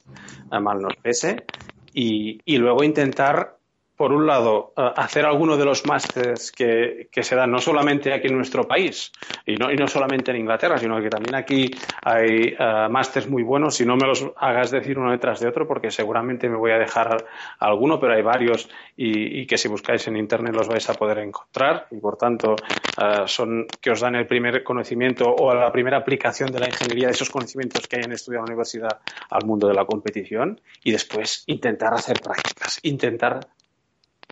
mal nos pese y, luego intentar por un lado, eh, hacer alguno de los másteres que, se dan no solamente aquí en nuestro país y no, y no solamente en Inglaterra, sino que también aquí hay uh, másteres muy buenos. Si no me los hagas decir uno detrás de otro, porque seguramente me voy a dejar alguno, pero hay varios y, que si buscáis en Internet los vais a poder encontrar y por tanto eh, son que os dan el primer conocimiento o la primera aplicación de la ingeniería de esos conocimientos que hayan estudiado en la universidad al mundo de la competición y después intentar hacer prácticas, intentar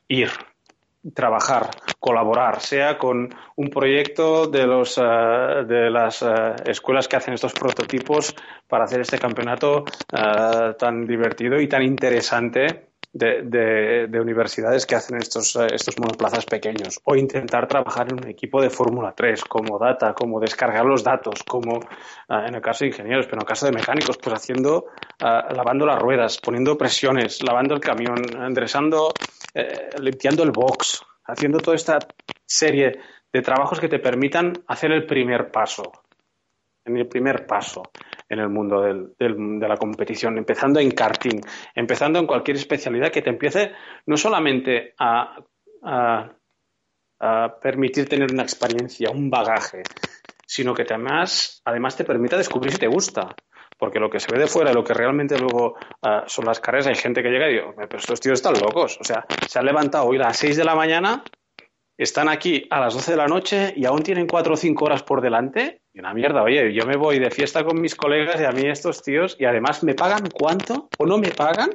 ir, trabajar, colaborar, sea con un proyecto de, los, eh, de las eh, escuelas que hacen estos prototipos para hacer este campeonato eh, tan divertido y tan interesante de, de, universidades que hacen estos, eh, estos monoplazas pequeños. O intentar trabajar en un equipo de Fórmula 3 como data, como descargar los datos, como eh, en el caso de ingenieros, pero en el caso de mecánicos, pues haciendo, eh, lavando las ruedas, poniendo presiones, lavando el camión, enderezando, limpiando el box, haciendo toda esta serie de trabajos que te permitan hacer el primer paso, en el primer paso en el mundo de la competición, empezando en karting, empezando en cualquier especialidad que te empiece no solamente a, permitir tener una experiencia, un bagaje, sino que además, además te permita descubrir si te gusta. Porque lo que se ve de fuera, lo que realmente luego ah, son las carreras, hay gente que llega y digo, pero estos tíos están locos. O sea, se han levantado hoy a las 6 de la mañana están aquí a las 12 de la noche y aún tienen 4 o 5 horas por delante. Y una mierda, oye, yo me voy de fiesta con mis colegas y a mí estos tíos, y además me pagan cuánto o no me pagan.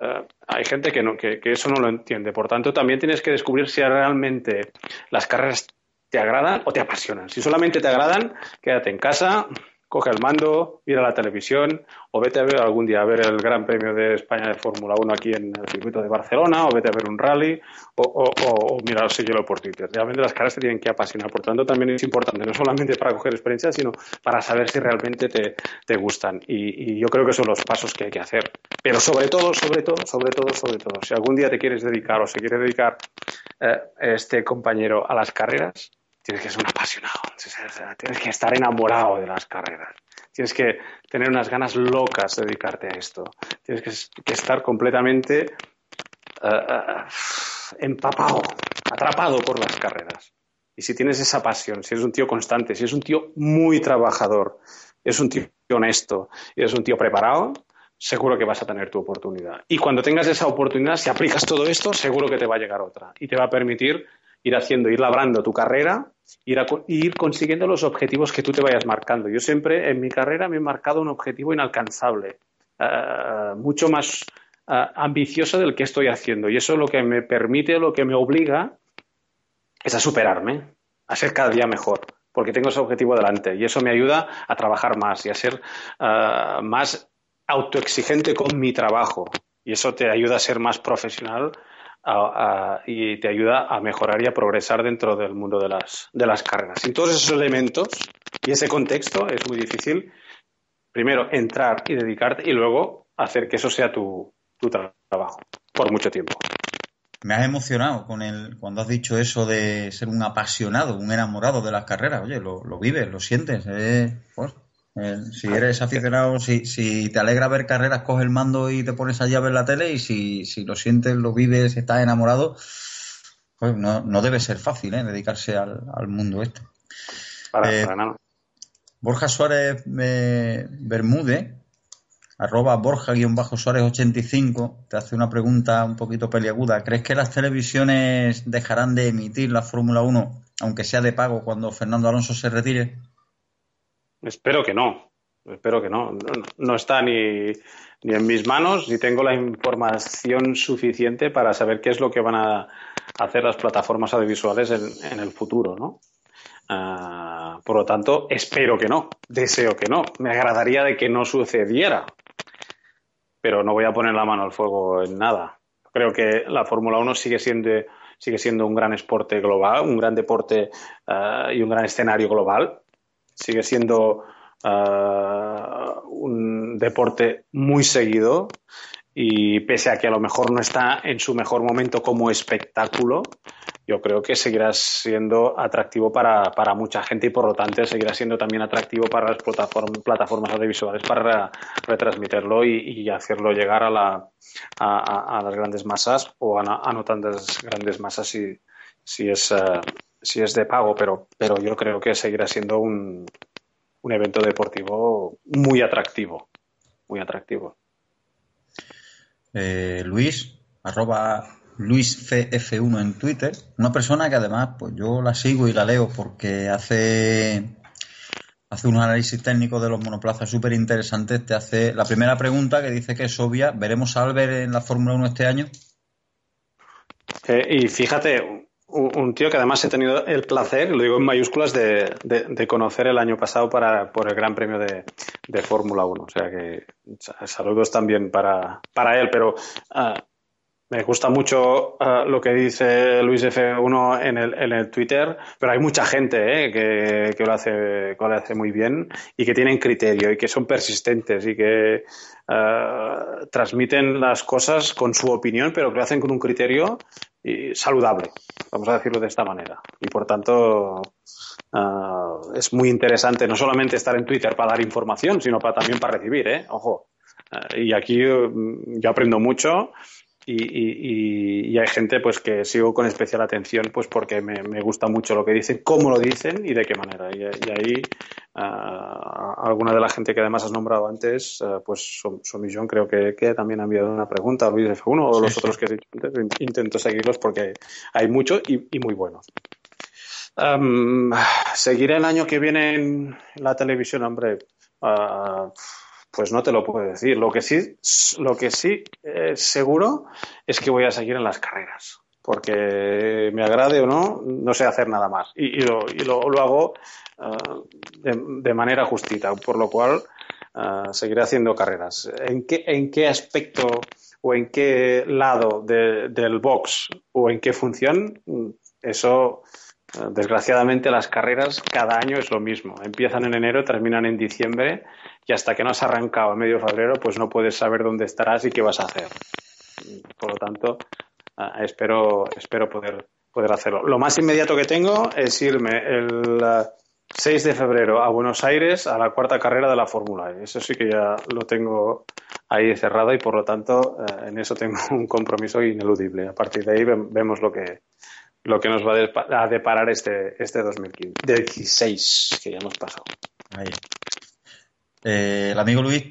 Eh, hay gente que, no, que, que eso no lo entiende. Por tanto, también tienes que descubrir si realmente las carreras te agradan o te apasionan. Si solamente te agradan, quédate en casa, coge el mando, mira la televisión o vete a ver algún día a ver el Gran Premio de España de Fórmula 1 aquí en el circuito de Barcelona o vete a ver un rally o, o, o, mira, síguelo por Twitter. Realmente las caras te tienen que apasionar. Por tanto, también es importante, no solamente para coger experiencia, sino para saber si realmente te, te gustan. Y, y, yo creo que son los pasos que hay que hacer. Pero sobre todo, sobre todo, sobre todo, sobre todo, si algún día te quieres dedicar o se quiere dedicar eh, este compañero a las carreras, tienes que ser un apasionado, tienes que estar enamorado de las carreras, tienes que tener unas ganas locas de dedicarte a esto, tienes que, estar completamente eh, eh, empapado, atrapado por las carreras. Y si tienes esa pasión, si eres un tío constante, si eres un tío muy trabajador, eres un tío honesto y eres un tío preparado, seguro que vas a tener tu oportunidad. Y cuando tengas esa oportunidad, si aplicas todo esto, seguro que te va a llegar otra y te va a permitir ir haciendo, ir labrando tu carrera, ir, ir consiguiendo los objetivos que tú te vayas marcando. Yo siempre en mi carrera me he marcado un objetivo inalcanzable, eh, mucho más eh, ambicioso del que estoy haciendo. Y eso lo que me permite, lo que me obliga, es a superarme, a ser cada día mejor porque tengo ese objetivo delante y eso me ayuda a trabajar más y a ser eh, más autoexigente con mi trabajo y eso te ayuda a ser más profesional y te ayuda a mejorar y a progresar dentro del mundo de las, de las carreras. Sin todos esos elementos y ese contexto es muy difícil, primero, entrar y dedicarte y luego hacer que eso sea tu, tu trabajo por mucho tiempo. me has emocionado con el, cuando has dicho eso de ser un apasionado, un enamorado de las carreras. Oye, lo, vives, lo sientes. pues, si eres aficionado, si, si te alegra ver carreras, coge el mando y te pones allí a ver la tele. Y si, si lo sientes, lo vives, estás enamorado, pues no, no debe ser fácil ¿eh? dedicarse al, mundo este. Para, eh, nada. Borja Suárez eh, Bermúdez arroba Borja-Suárez85 te hace una pregunta un poquito peliaguda. ¿Crees que las televisiones dejarán de emitir la Fórmula 1, aunque sea de pago, cuando Fernando Alonso se retire? Espero que no. Espero que no. No, está ni, ni, en mis manos, ni tengo la información suficiente para saber qué es lo que van a hacer las plataformas audiovisuales en, en el futuro, ¿no? Ah, por lo tanto, espero que no, deseo que no. Me agradaría de que no sucediera, pero no voy a poner la mano al fuego en nada. Creo que la Fórmula 1 sigue siendo, sigue siendo un gran esporte global, un gran deporte ah, y un gran escenario global. Sigue siendo ah, un deporte muy seguido y pese a que a lo mejor no está en su mejor momento como espectáculo, yo creo que seguirá siendo atractivo para, mucha gente y por lo tanto seguirá siendo también atractivo para las plataformas audiovisuales para retransmitirlo y, hacerlo llegar a, la, a, las grandes masas o a, no tantas grandes masas si, si, es, eh, si es de pago, pero, pero yo creo que seguirá siendo un, un evento deportivo muy atractivo, muy atractivo. Eh, Luis, arroba LuisCF1 en Twitter, una persona que además pues yo la sigo y la leo porque hace hace un análisis técnico de los monoplazas súper interesantes. Te hace la primera pregunta que dice que es obvia. ¿Veremos a Albert en la Fórmula 1 este año? Eh, y fíjate, un, tío que además he tenido el placer, lo digo en mayúsculas, de, conocer el año pasado para, por el Gran Premio de, Fórmula 1. O sea que saludos también para, para él, pero ah, me gusta mucho ah, lo que dice Luis F1 en el, en el Twitter, pero hay mucha gente eh, que, que, lo hace, que lo hace muy bien y que tienen criterio y que son persistentes y que ah, transmiten las cosas con su opinión, pero que lo hacen con un criterio saludable, vamos a decirlo de esta manera. Y por tanto, ah, es muy interesante no solamente estar en Twitter para dar información, sino para, también para recibir, ¿eh? Ojo. y aquí mm, yo aprendo mucho y, hay gente pues que sigo con especial atención pues porque me, gusta mucho lo que dicen, cómo lo dicen y de qué manera. Y, ahí uh, alguna de la gente que además has nombrado antes, uh, pues Somillón creo que, también ha enviado una pregunta, Luis F1 o los otros que he dicho antes, intento seguirlos porque hay mucho y, muy buenos. seguiré el año que viene en la televisión, hombre. Uh, pues no te lo puedo decir. Lo que sí, lo que sí eh, seguro es que voy a seguir en las carreras. Porque me agrade o no, no sé hacer nada más. Y, lo, hago eh, de, manera justita. Por lo cual eh, seguiré haciendo carreras. ¿En qué, ¿En qué aspecto o en qué lado del box o en qué función? Eso Desgraciadamente las carreras cada año es lo mismo. Empiezan en enero, terminan en diciembre y hasta que no has arrancado a medio febrero pues no puedes saber dónde estarás y qué vas a hacer. Por lo tanto, ah, espero, espero poder, poder hacerlo. Lo más inmediato que tengo es irme el 6 de febrero a Buenos Aires a la cuarta carrera de la Fórmula E. Eso sí que ya lo tengo ahí cerrado y por lo tanto eh, en eso tengo un compromiso ineludible. A partir de ahí vemos lo que, lo que nos va a deparar este, este 2016 que ya hemos pasado. Eh, el amigo Luis,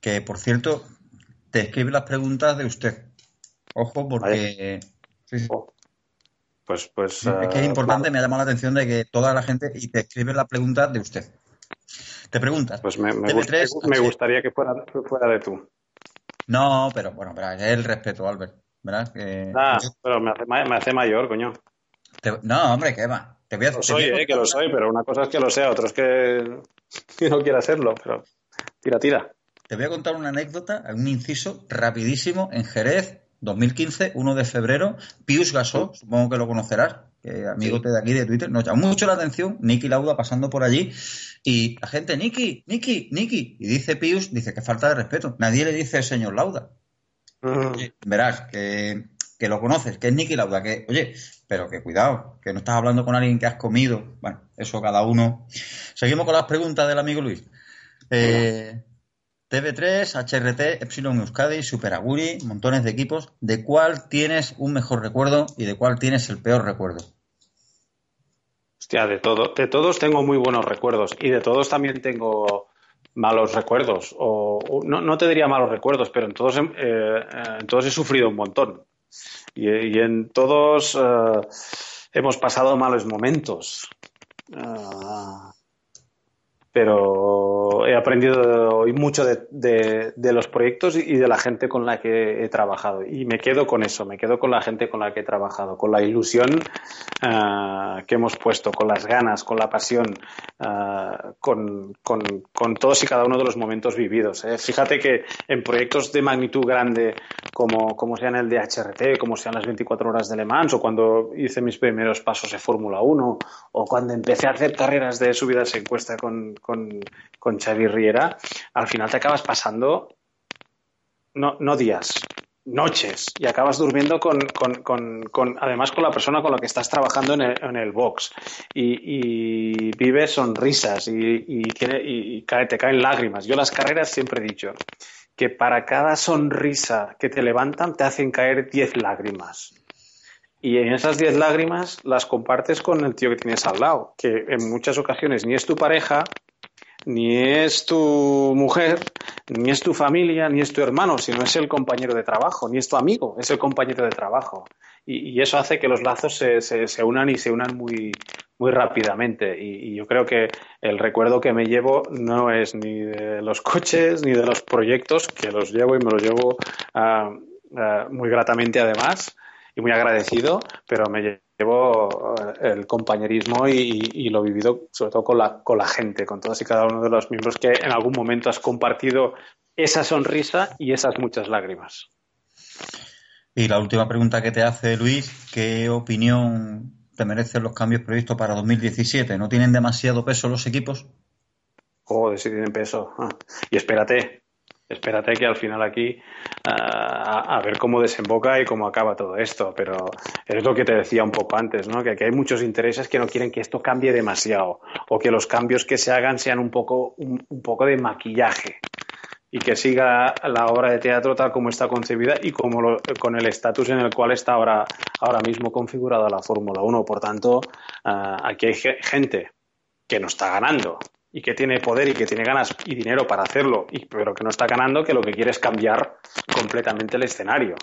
que por cierto, te escribe las preguntas de usted. Ojo, porque. Oh. Pues, pues. Es que es eh, importante, me ha llamado la atención de que toda la gente y te escribe las preguntas de usted. Te preguntas. Pues me, me, gustaría que fuera, fuera de tú. No, pero bueno, pero es el respeto, Albert. ¿verdad? ah, pero me hace, mayor, coño. no, hombre, ¿qué va? Te voy a, lo soy, eh, que lo soy, pero una cosa es que lo sea, otra es que, no quiera hacerlo, pero tira, tira. Te voy a contar una anécdota, un inciso rapidísimo en Jerez, 2015, 1 de febrero. Pius Gasó, supongo que lo conocerás, que amigo de aquí de Twitter, nos llamó mucho la atención, Nicky Lauda pasando por allí y la gente, Nicky, Nicky, Nicky, y dice Pius, dice que falta de respeto. Nadie le dice señor Lauda. Verás que que lo conoces, que es Nicky Lauda, que, oye, pero que cuidado, que no estás hablando con alguien que has comido. Bueno, eso cada uno. Seguimos con las preguntas del amigo Luis. Eh, TV3, HRT, Epsilon Euskadi, Super Aguri, montones de equipos. ¿De cuál tienes un mejor recuerdo y de cuál tienes el peor recuerdo? Hostia, de, todo, de todos tengo muy buenos recuerdos y de todos también tengo malos recuerdos. O, no, te diría malos recuerdos, pero en todos, eh, en todos he sufrido un montón. Y, en todos eh, hemos pasado malos momentos. Ah, pero he aprendido hoy mucho de, los proyectos y de la gente con la que he trabajado. Y me quedo con eso, me quedo con la gente con la que he trabajado, con la ilusión uh, que hemos puesto, con las ganas, con la pasión, uh, con, con, todos y cada uno de los momentos vividos. ¿eh? Fíjate que en proyectos de magnitud grande, como, como sean el de HRT, como sean las 24 horas de Le Mans, o cuando hice mis primeros pasos de Fórmula 1, o cuando empecé a hacer carreras de subidas en cuesta con con, con Xavi Riera, al final te acabas pasando no, no días, noches y acabas durmiendo con, con, con, además con la persona con la que estás trabajando en el, en el box y, y vives sonrisas y, y, y, te caen lágrimas. Yo las carreras siempre he dicho que para cada sonrisa que te levantan te hacen caer 10 lágrimas. Y en esas 10 lágrimas las compartes con el tío que tienes al lado, que en muchas ocasiones ni es tu pareja, ni es tu mujer, ni es tu familia, ni es tu hermano, sino es el compañero de trabajo, ni es tu amigo, es el compañero de trabajo. Y, eso hace que los lazos se, se, unan y se unan muy, muy rápidamente. Y, yo creo que el recuerdo que me llevo no es ni de los coches, ni de los proyectos, que los llevo y me los llevo ah, muy gratamente además, y muy agradecido, pero me llevo eh, el compañerismo y, lo vivido sobre todo con la, con la gente, con todos y cada uno de los miembros que en algún momento has compartido esa sonrisa y esas muchas lágrimas. Y la última pregunta que te hace Luis, ¿qué opinión te merecen los cambios previstos para 2017? ¿No tienen demasiado peso los equipos? Joder, sí tienen peso. Ah, y espérate, espérate que al final aquí a, ver cómo desemboca y cómo acaba todo esto. Pero es lo que te decía un poco antes, ¿no? Que aquí hay muchos intereses que no quieren que esto cambie demasiado o que los cambios que se hagan sean un poco, un, poco de maquillaje y que siga la obra de teatro tal como está concebida y como con el estatus en el cual está ahora, ahora mismo configurada la Fórmula 1. Por tanto, aquí hay gente que no está ganando y que tiene poder y que tiene ganas y dinero para hacerlo, y, pero que no está ganando, que lo que quiere es cambiar completamente el escenario.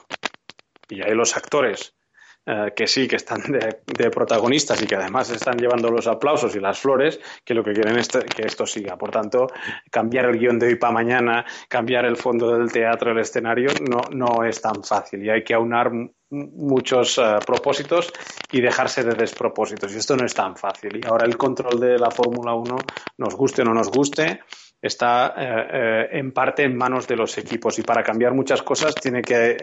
Y hay los actores eh, que sí, que están de, protagonistas y que además están llevando los aplausos y las flores, que lo que quieren es que esto siga. Por tanto, cambiar el guion de hoy para mañana, cambiar el fondo del teatro, el escenario, no, no es tan fácil y hay que aunar muchos eh, propósitos y dejarse de despropósitos. Y esto no es tan fácil. Y ahora el control de la Fórmula 1, nos guste o no nos guste, está eh, eh, en parte en manos de los equipos. Y para cambiar muchas cosas tiene que,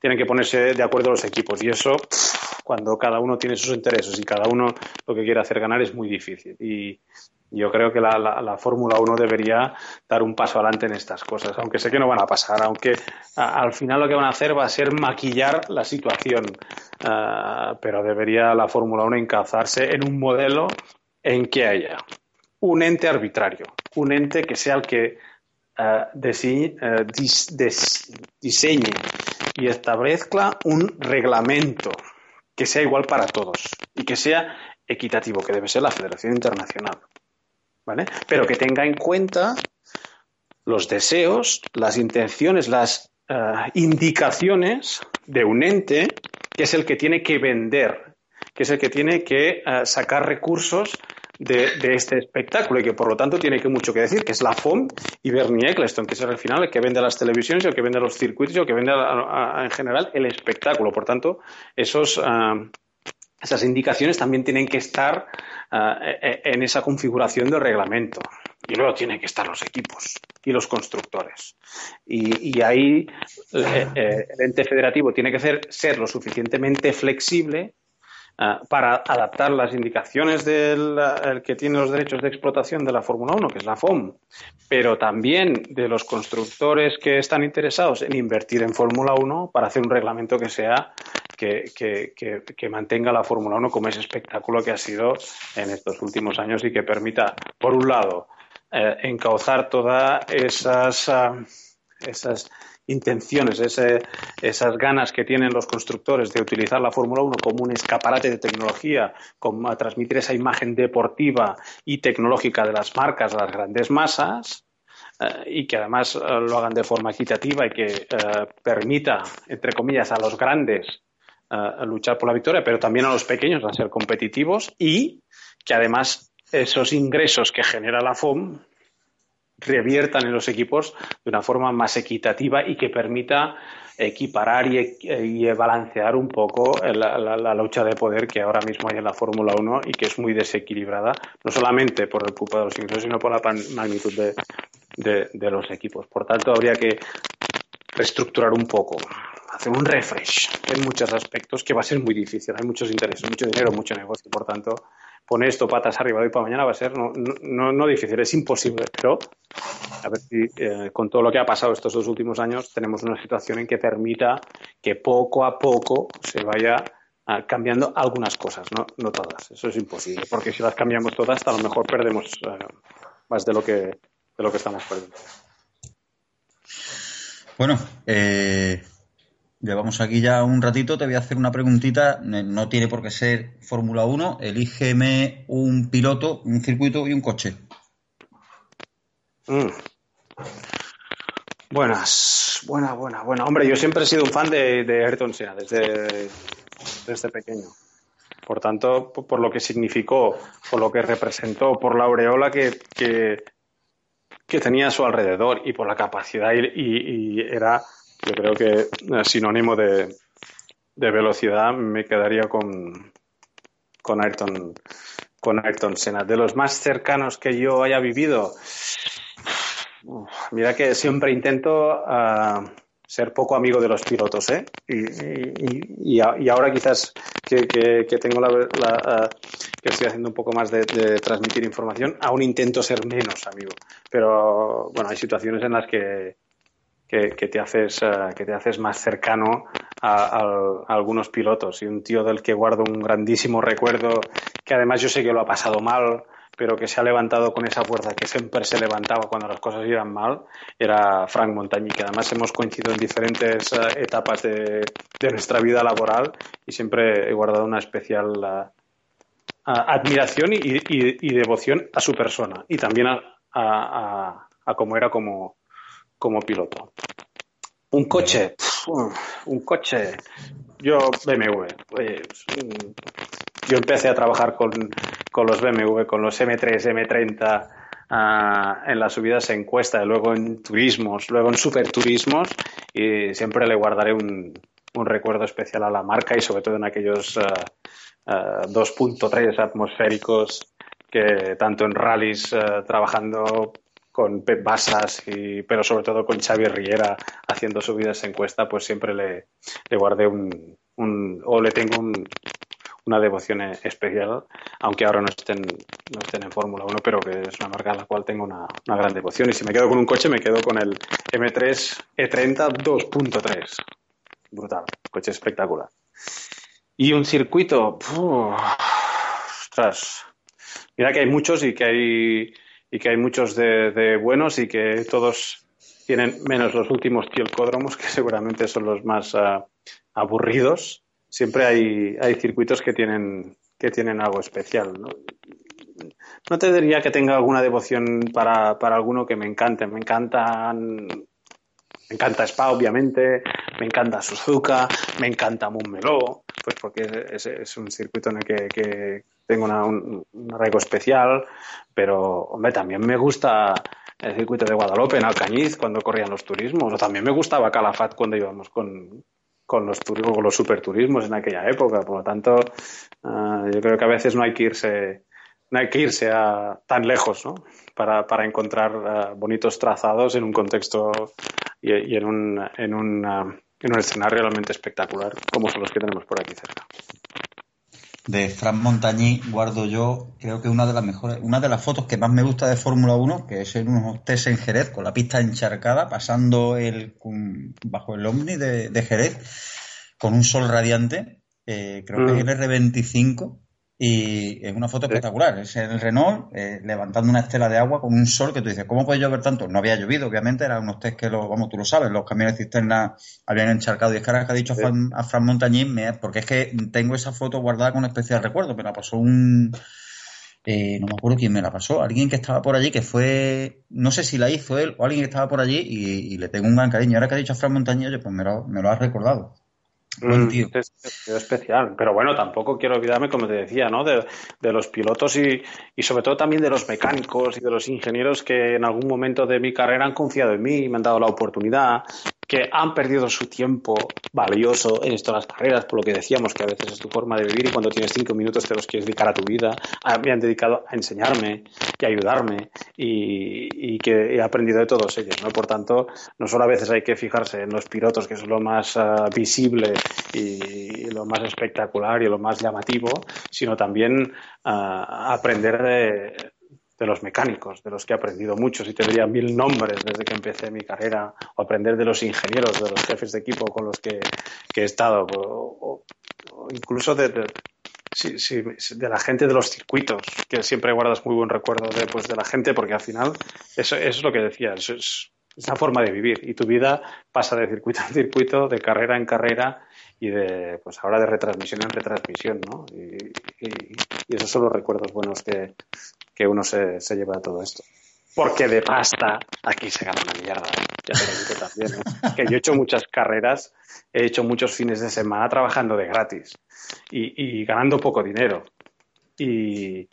tienen que ponerse de acuerdo los equipos. Y eso cuando cada uno tiene sus intereses y cada uno lo que quiere hacer ganar es muy difícil. Y, yo creo que la, la, Fórmula 1 debería dar un paso adelante en estas cosas, aunque sé que no van a pasar, aunque al final lo que van a hacer va a ser maquillar la situación, ah, pero debería la Fórmula 1 encazarse en un modelo en que haya un ente arbitrario, un ente que sea el que ah, diseñe y establezca un reglamento que sea igual para todos y que sea equitativo, que debe ser la Federación Internacional. Pero que tenga en cuenta los deseos, las intenciones, las eh, indicaciones de un ente que es el que tiene que vender, que es el que tiene que sacar recursos de, este espectáculo y que por lo tanto tiene que mucho que decir, que es la FOM y Bernie Eccleston, que es al final el que vende las televisiones, el que vende los circuitos el que vende en general el espectáculo. Por tanto, esos, eh, esas indicaciones también tienen que estar eh, eh, en esa configuración de reglamento. Y luego tienen que estar los equipos y los constructores. Y, ahí eh, el ente federativo tiene que ser, ser lo suficientemente flexible Ah, para adaptar las indicaciones del que tiene los derechos de explotación de la Fórmula 1, que es la FOM, pero también de los constructores que están interesados en invertir en Fórmula 1 para hacer un reglamento que sea que, mantenga la Fórmula 1 como ese espectáculo que ha sido en estos últimos años y que permita, por un lado, eh, encauzar todas esas, ah, esas intenciones, esas ganas que tienen los constructores de utilizar la Fórmula 1 como un escaparate de tecnología, como a transmitir esa imagen deportiva y tecnológica de las marcas las grandes masas, eh, y que además eh, lo hagan de forma equitativa y que eh, permita, entre comillas, a los grandes luchar por la victoria, pero también a los pequeños a ser competitivos y que además esos ingresos que genera la FOM reviertan en los equipos de una forma más equitativa y que permita equiparar y, balancear un poco la, lucha de poder que ahora mismo hay en la Fórmula 1 y que es muy desequilibrada, no solamente por el culpa de los ingresos, sino por la magnitud de, de los equipos. Por tanto, habría que reestructurar un poco, hacer un refresh en muchos aspectos que va a ser muy difícil. Hay muchos intereses, mucho dinero, mucho negocio. Por tanto, poner esto patas arriba de hoy para mañana va a ser no, no, no difícil, es imposible, pero a ver si eh, con todo lo que ha pasado estos dos últimos años tenemos una situación en que permita que poco a poco se vaya ah, cambiando algunas cosas, no, no todas. Eso es imposible, porque si las cambiamos todas, a lo mejor perdemos eh, más de lo que de lo que estamos perdiendo. Bueno, eh, Llevamos aquí ya un ratito, te voy a hacer una preguntita, no tiene por qué ser Fórmula 1, elígeme un piloto, un circuito y un coche. Mm. Buenas, buena, buena, buena. Hombre, yo siempre he sido un fan de, de Ayrton Senna desde, desde pequeño. Por tanto, por lo que significó, por lo que representó, por la aureola que, que, tenía a su alrededor y por la capacidad y era yo creo que eh, sinónimo de, velocidad me quedaría con, con Ayrton con Ayrton Senna. De los más cercanos que yo haya vivido, mira que siempre intento ah, ser poco amigo de los pilotos, ¿eh? Y, ahora quizás que, tengo la, ah, que estoy haciendo un poco más de, de, transmitir información, aún intento ser menos amigo. Pero bueno, hay situaciones en las que que, te haces, eh, que te haces más cercano a, algunos pilotos. Y un tío del que guardo un grandísimo recuerdo, que además yo sé que lo ha pasado mal, pero que se ha levantado con esa fuerza que siempre se levantaba cuando las cosas iban mal, era Frank Montañi, que además hemos coincidido en diferentes eh, etapas de, nuestra vida laboral y siempre he guardado una especial eh, admiración y, devoción a su persona y también a, a, a cómo era como, como piloto. Un coche, un coche, yo BMW. Pues, yo empecé a trabajar con, con, los BMW, con los M3, M30 ah, en las subidas en encuesta, luego en turismos, luego en superturismos y siempre le guardaré un, un recuerdo especial a la marca y sobre todo en aquellos 2.3 ah, ah, atmosféricos que tanto en rallies trabajando con Pep Basas, y, pero sobre todo con Xavi Riera haciendo subidas en encuesta, pues siempre le, le guardé un, un, o le tengo un, una devoción especial, aunque ahora no estén, no estén en Fórmula 1, pero que es una marca a la cual tengo una, una, gran devoción. Y si me quedo con un coche, me quedo con el M3 E30 2.3. Brutal, coche espectacular. Y un circuito, ostras, mira que hay muchos y que hay y que hay muchos de, buenos y que todos tienen menos los últimos tielcódromos, que seguramente son los más ah, aburridos. Siempre hay, hay circuitos que tienen, que tienen algo especial. ¿no? no te diría que tenga alguna devoción para, para alguno que me encante. Me encantan me encanta Spa, obviamente, me encanta Suzuka, me encanta Montmeló, pues porque es, un circuito en el que, tengo un, arraigo especial, pero, hombre, también me gusta el circuito de Guadalupe en Alcañiz cuando corrían los turismos, o también me gustaba Calafat cuando íbamos con, con los turismos, con los superturismos en aquella época. Por lo tanto, eh, yo creo que a veces no hay que irse, no hay que irse a, tan lejos, ¿no? Para, para encontrar eh, bonitos trazados en un contexto y, en, un, en, un, en un escenario realmente espectacular como son los que tenemos por aquí cerca. De Fran Montañí guardo yo, creo que una de las mejores, una de las fotos que más me gusta de Fórmula 1, que es en unos test en Jerez, con la pista encharcada, pasando el, bajo el Omni de, Jerez, con un sol radiante, eh, creo que es mm. el R25, y es una foto espectacular. Es el Renault eh, levantando una estela de agua con un sol que tú dices, ¿cómo puede llover tanto? No había llovido, obviamente, eran unos test que, lo, vamos, tú lo sabes, los camiones cisterna habían encharcado. Y es que ahora que ha dicho a Fran Montañín, porque es que tengo esa foto guardada con especial recuerdo. Me la pasó un. Eh, no me acuerdo quién me la pasó, alguien que estaba por allí, que fue, no sé si la hizo él o alguien que estaba por allí y, le tengo un gran cariño. Ahora que ha dicho a Fran Montañín, oye, pues me lo, me lo has recordado. Mm, es, especial, pero bueno, tampoco quiero olvidarme, como te decía, ¿no? de, de los pilotos y, y, sobre todo también de los mecánicos y de los ingenieros que en algún momento de mi carrera han confiado en mí, y me han dado la oportunidad, que han perdido su tiempo valioso en estas carreras, por lo que decíamos que a veces es tu forma de vivir y cuando tienes cinco minutos te los quieres dedicar a tu vida, me han dedicado a enseñarme y ayudarme y, que he aprendido de todos ellos, ¿no? Por tanto, no solo a veces hay que fijarse en los pilotos, que es lo más ah, visible y, lo más espectacular y lo más llamativo, sino también ah, aprender de de los mecánicos, de los que he aprendido muchos y tendría mil nombres desde que empecé mi carrera, o aprender de los ingenieros, de los jefes de equipo con los que, he estado, o, incluso de, de, la gente de los circuitos, que siempre guardas muy buen recuerdo de, pues, de la gente, porque al final eso, es lo que decía, es, es una forma de vivir y tu vida pasa de circuito en circuito, de carrera en carrera y de, pues ahora de retransmisión en retransmisión, ¿no? Y, esos son los recuerdos buenos que, que uno se, se, lleva de todo esto. Porque de pasta aquí se gana una mierda, ya te lo digo también, que yo he hecho muchas carreras, he hecho muchos fines de semana trabajando de gratis y, y ganando poco dinero. Y,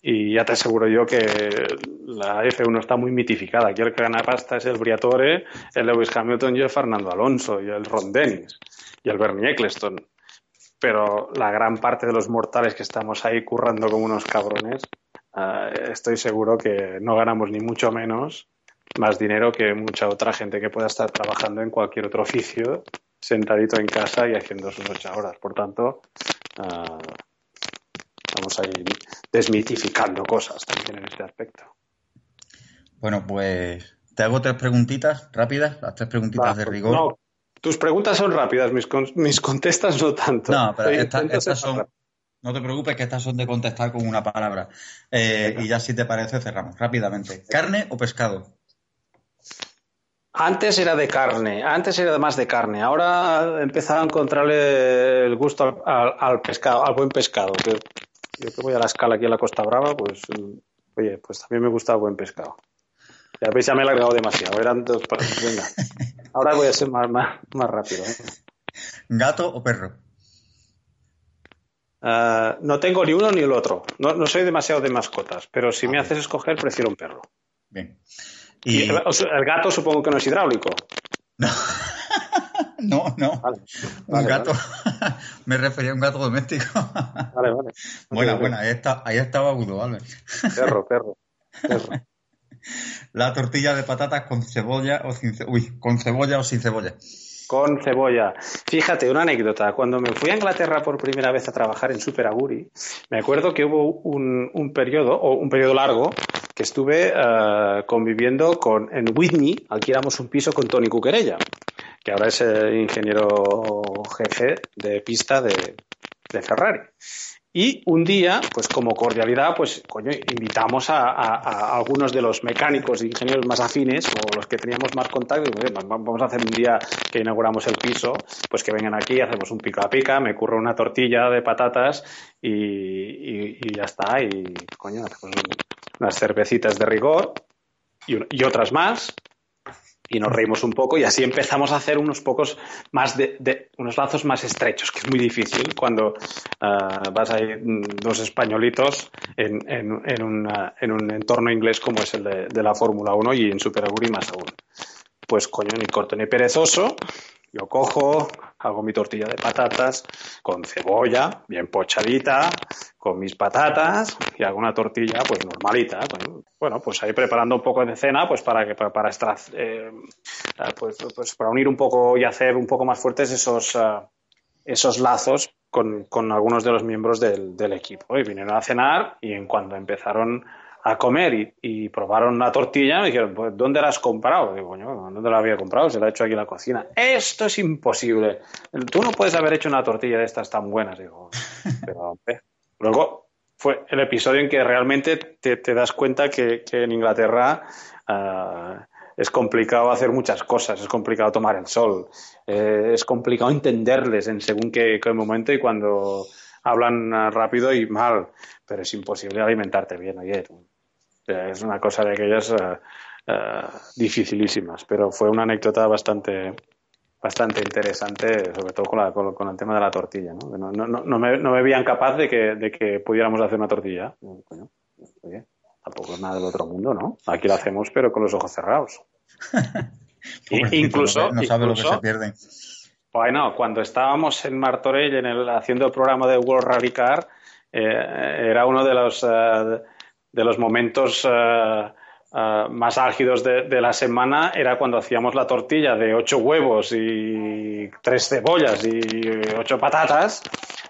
y ya te aseguro yo que la F1 está muy mitificada. Aquí el que gana pasta es el Briatore, el Lewis Hamilton y el Fernando Alonso y el Ron Dennis y el Bernie Eccleston. Pero la gran parte de los mortales que estamos ahí currando como unos cabrones, eh, estoy seguro que no ganamos ni mucho menos más dinero que mucha otra gente que pueda estar trabajando en cualquier otro oficio, sentadito en casa y haciendo sus ocho horas. Por tanto, uh, estamos ahí desmitificando cosas también en este aspecto. Bueno, pues te hago tres preguntitas rápidas, las tres preguntitas de rigor. No, tus preguntas son rápidas, mis, mis contestas no tanto. No, pero estas son. No te preocupes que estas son de contestar con una palabra. Eh, y ya si te parece cerramos rápidamente. ¿Carne o pescado? Antes era de carne, antes era más de carne. Ahora he empezado a encontrarle el gusto al, pescado, al buen pescado. yo que voy a la escala aquí en la Costa Brava, pues oye, pues también me gusta el buen pescado. Ya veis, ya me he alargado demasiado. Eran dos para. Venga. Ahora voy a ser más, más, rápido. ¿eh? ¿Gato o perro? Ah, no tengo ni uno ni el otro. No, no, soy demasiado de mascotas, pero si me haces escoger, prefiero un perro. Bien. Y... el, gato supongo que no es hidráulico. No. No, un gato. me refería a un gato doméstico. vale, vale. Buena, buena. Ahí, está, ahí estaba agudo, ¿vale? Perro, perro. perro. La tortilla de patatas con cebolla o sin Uy, con cebolla o sin cebolla. Con cebolla. Fíjate, una anécdota. Cuando me fui a Inglaterra por primera vez a trabajar en Super Aguri, me acuerdo que hubo un, periodo, o un periodo largo, que estuve eh, conviviendo con, en Whitney, alquilamos un piso con Tony Cuquerella, que ahora es el ingeniero jefe de pista de Ferrari. Y un día, pues como cordialidad, pues coño, invitamos a, algunos de los mecánicos e ingenieros más afines o los que teníamos más contacto. Y, vamos a hacer un día que inauguramos el piso, pues que vengan aquí, hacemos un pica a pica, me curro una tortilla de patatas y, ya está. Y coño, hacemos unas cervecitas de rigor y otras más y nos reímos un poco y así empezamos a hacer unos pocos más de, unos lazos más estrechos, que es muy difícil cuando uh, vas a ir dos españolitos en, en, en, un entorno inglés como es el de, la Fórmula 1 y en Super Aguri más aún. Pues coño, ni corto ni perezoso, yo cojo, hago mi tortilla de patatas con cebolla, bien pochadita, con mis patatas y hago una tortilla pues normalita. Bueno, pues ahí preparando un poco de cena pues para que para, estar, eh, pues, pues, para unir un poco y hacer un poco más fuertes esos, eh, esos lazos con, con algunos de los miembros del, del, equipo. Y vinieron a cenar y en cuando empezaron a comer y, y probaron la tortilla, me dijeron, pues, ¿dónde la has comprado? Digo, coño, ¿dónde la había comprado? Se la he hecho aquí en la cocina. Esto es imposible. Tú no puedes haber hecho una tortilla de estas tan buenas. Digo, pero. Luego fue el episodio en que realmente te, te das cuenta que, que en Inglaterra uh, es complicado hacer muchas cosas, es complicado tomar el sol, eh, es complicado entenderles en según qué, qué, momento y cuando hablan rápido y mal, pero es imposible alimentarte bien, oye. Es una cosa de aquellas uh, uh, dificilísimas, pero fue una anécdota bastante, bastante interesante, sobre todo con, la, con, con, el tema de la tortilla. ¿no? No, no, no, me, no me veían capaz de que, de que pudiéramos hacer una tortilla. Coño, oye, tampoco es nada del otro mundo, ¿no? Aquí lo hacemos, pero con los ojos cerrados. incluso, no sabe incluso, lo que se pierde. Bueno, cuando estábamos en Martorell en el, haciendo el programa de World Rally Car, eh, era uno de los, uh, de los momentos uh, más álgidos de, la semana era cuando hacíamos la tortilla de ocho huevos y tres cebollas y ocho patatas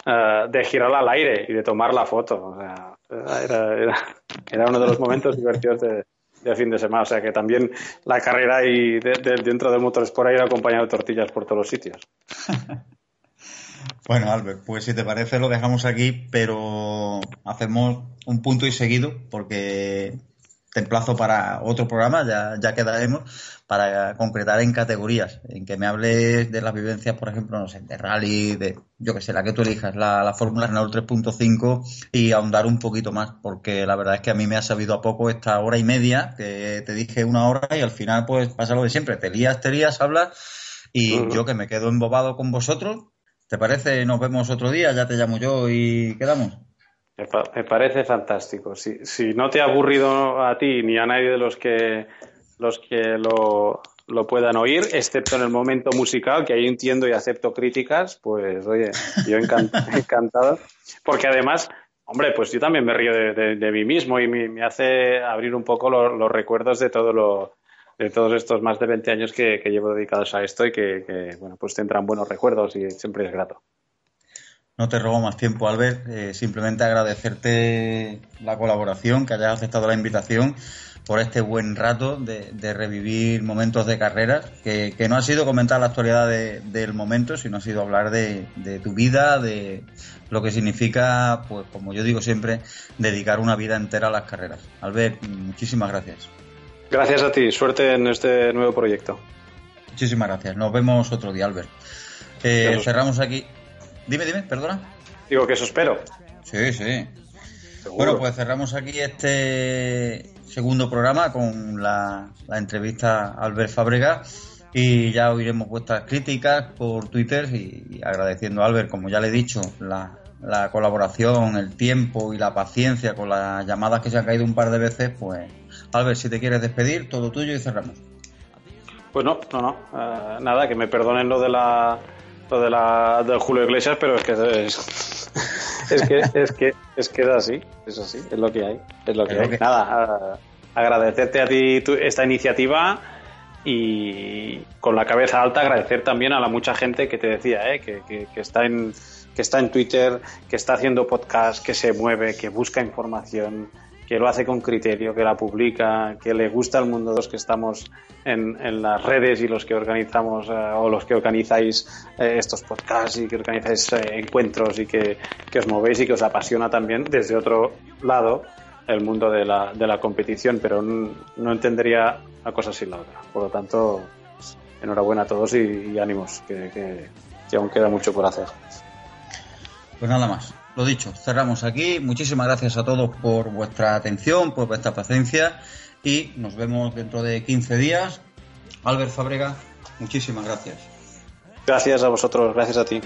de girarla al aire y de tomar la foto. O sea, era, era, era, uno de los momentos divertidos de, de, fin de semana. O sea que también la carrera y de, dentro del motorsport ha ido acompañado de tortillas por todos los sitios. Bueno, Albert, pues si te parece lo dejamos aquí, pero hacemos un punto y seguido porque te emplazo para otro programa, ya, ya quedaremos, para concretar en categorías, en que me hables de las vivencias, por ejemplo, no sé, de rally, de, yo que sé, la que tú elijas, la, la Fórmula Renault 3.5 y ahondar un poquito más, porque la verdad es que a mí me ha sabido a poco esta hora y media, que te dije una hora y al final pues pasa lo de siempre, te lías, te lías, hablas y yo que me quedo embobado con vosotros, ¿te parece? Nos vemos otro día, ya te llamo yo y quedamos. Me, me, parece fantástico. Si, si, no te ha aburrido a ti ni a nadie de los que los que lo, lo, puedan oír, excepto en el momento musical, que ahí entiendo y acepto críticas, pues oye, yo encant encantado. Porque además, hombre, pues yo también me río de, de, mí mismo y me, me, hace abrir un poco lo, los recuerdos de todo lo de todos estos más de 20 años que, que llevo dedicados a esto y que, que, bueno, pues tendrán buenos recuerdos y siempre es grato. No te robo más tiempo, Albert. Eh, simplemente agradecerte la colaboración, que hayas aceptado la invitación por este buen rato de, de revivir momentos de carreras, que, que, no ha sido comentar la actualidad de, del momento, sino ha sido hablar de, de, tu vida, de lo que significa, pues como yo digo siempre, dedicar una vida entera a las carreras. Albert, muchísimas gracias. Gracias a ti, suerte en este nuevo proyecto. Muchísimas gracias. Nos vemos otro día, Albert. Eh, cerramos aquí. Dime, dime, perdona. Digo que eso espero. Sí, sí. ¿Seguro? Bueno, pues cerramos aquí este segundo programa con la, la entrevista a Albert Fábrega y ya oiremos vuestras críticas por Twitter y, agradeciendo a Albert, como ya le he dicho, la, la colaboración, el tiempo y la paciencia con las llamadas que se han caído un par de veces, pues Albert, si te quieres despedir, todo tuyo y cerramos. Pues no, no, no. Uh, nada, que me perdonen lo de la lo de la de Julio Iglesias, pero es que es, es que es que es que es así, es así, es lo que hay, es lo que es hay. Que... Nada, agradecerte a ti tu, esta iniciativa y con la cabeza alta agradecer también a la mucha gente que te decía, eh, que, que, que está en que está en Twitter, que está haciendo podcast, que se mueve, que busca información, que lo hace con criterio, que la publica, que le gusta el mundo los que estamos en, en las redes y los que organizamos eh, o los que organizáis eh, estos podcasts y que organizáis eh, encuentros y que, que, os movéis y que os apasiona también desde otro lado el mundo de la, de la competición, pero no, entendería una cosa sin la otra. Por lo tanto, enhorabuena a todos y, y ánimos, que, que, que aún queda mucho por hacer. Pues nada más lo dicho, cerramos aquí. Muchísimas gracias a todos por vuestra atención, por vuestra paciencia y nos vemos dentro de 15 días. Albert Fabrega, muchísimas gracias. Gracias a vosotros, gracias a ti.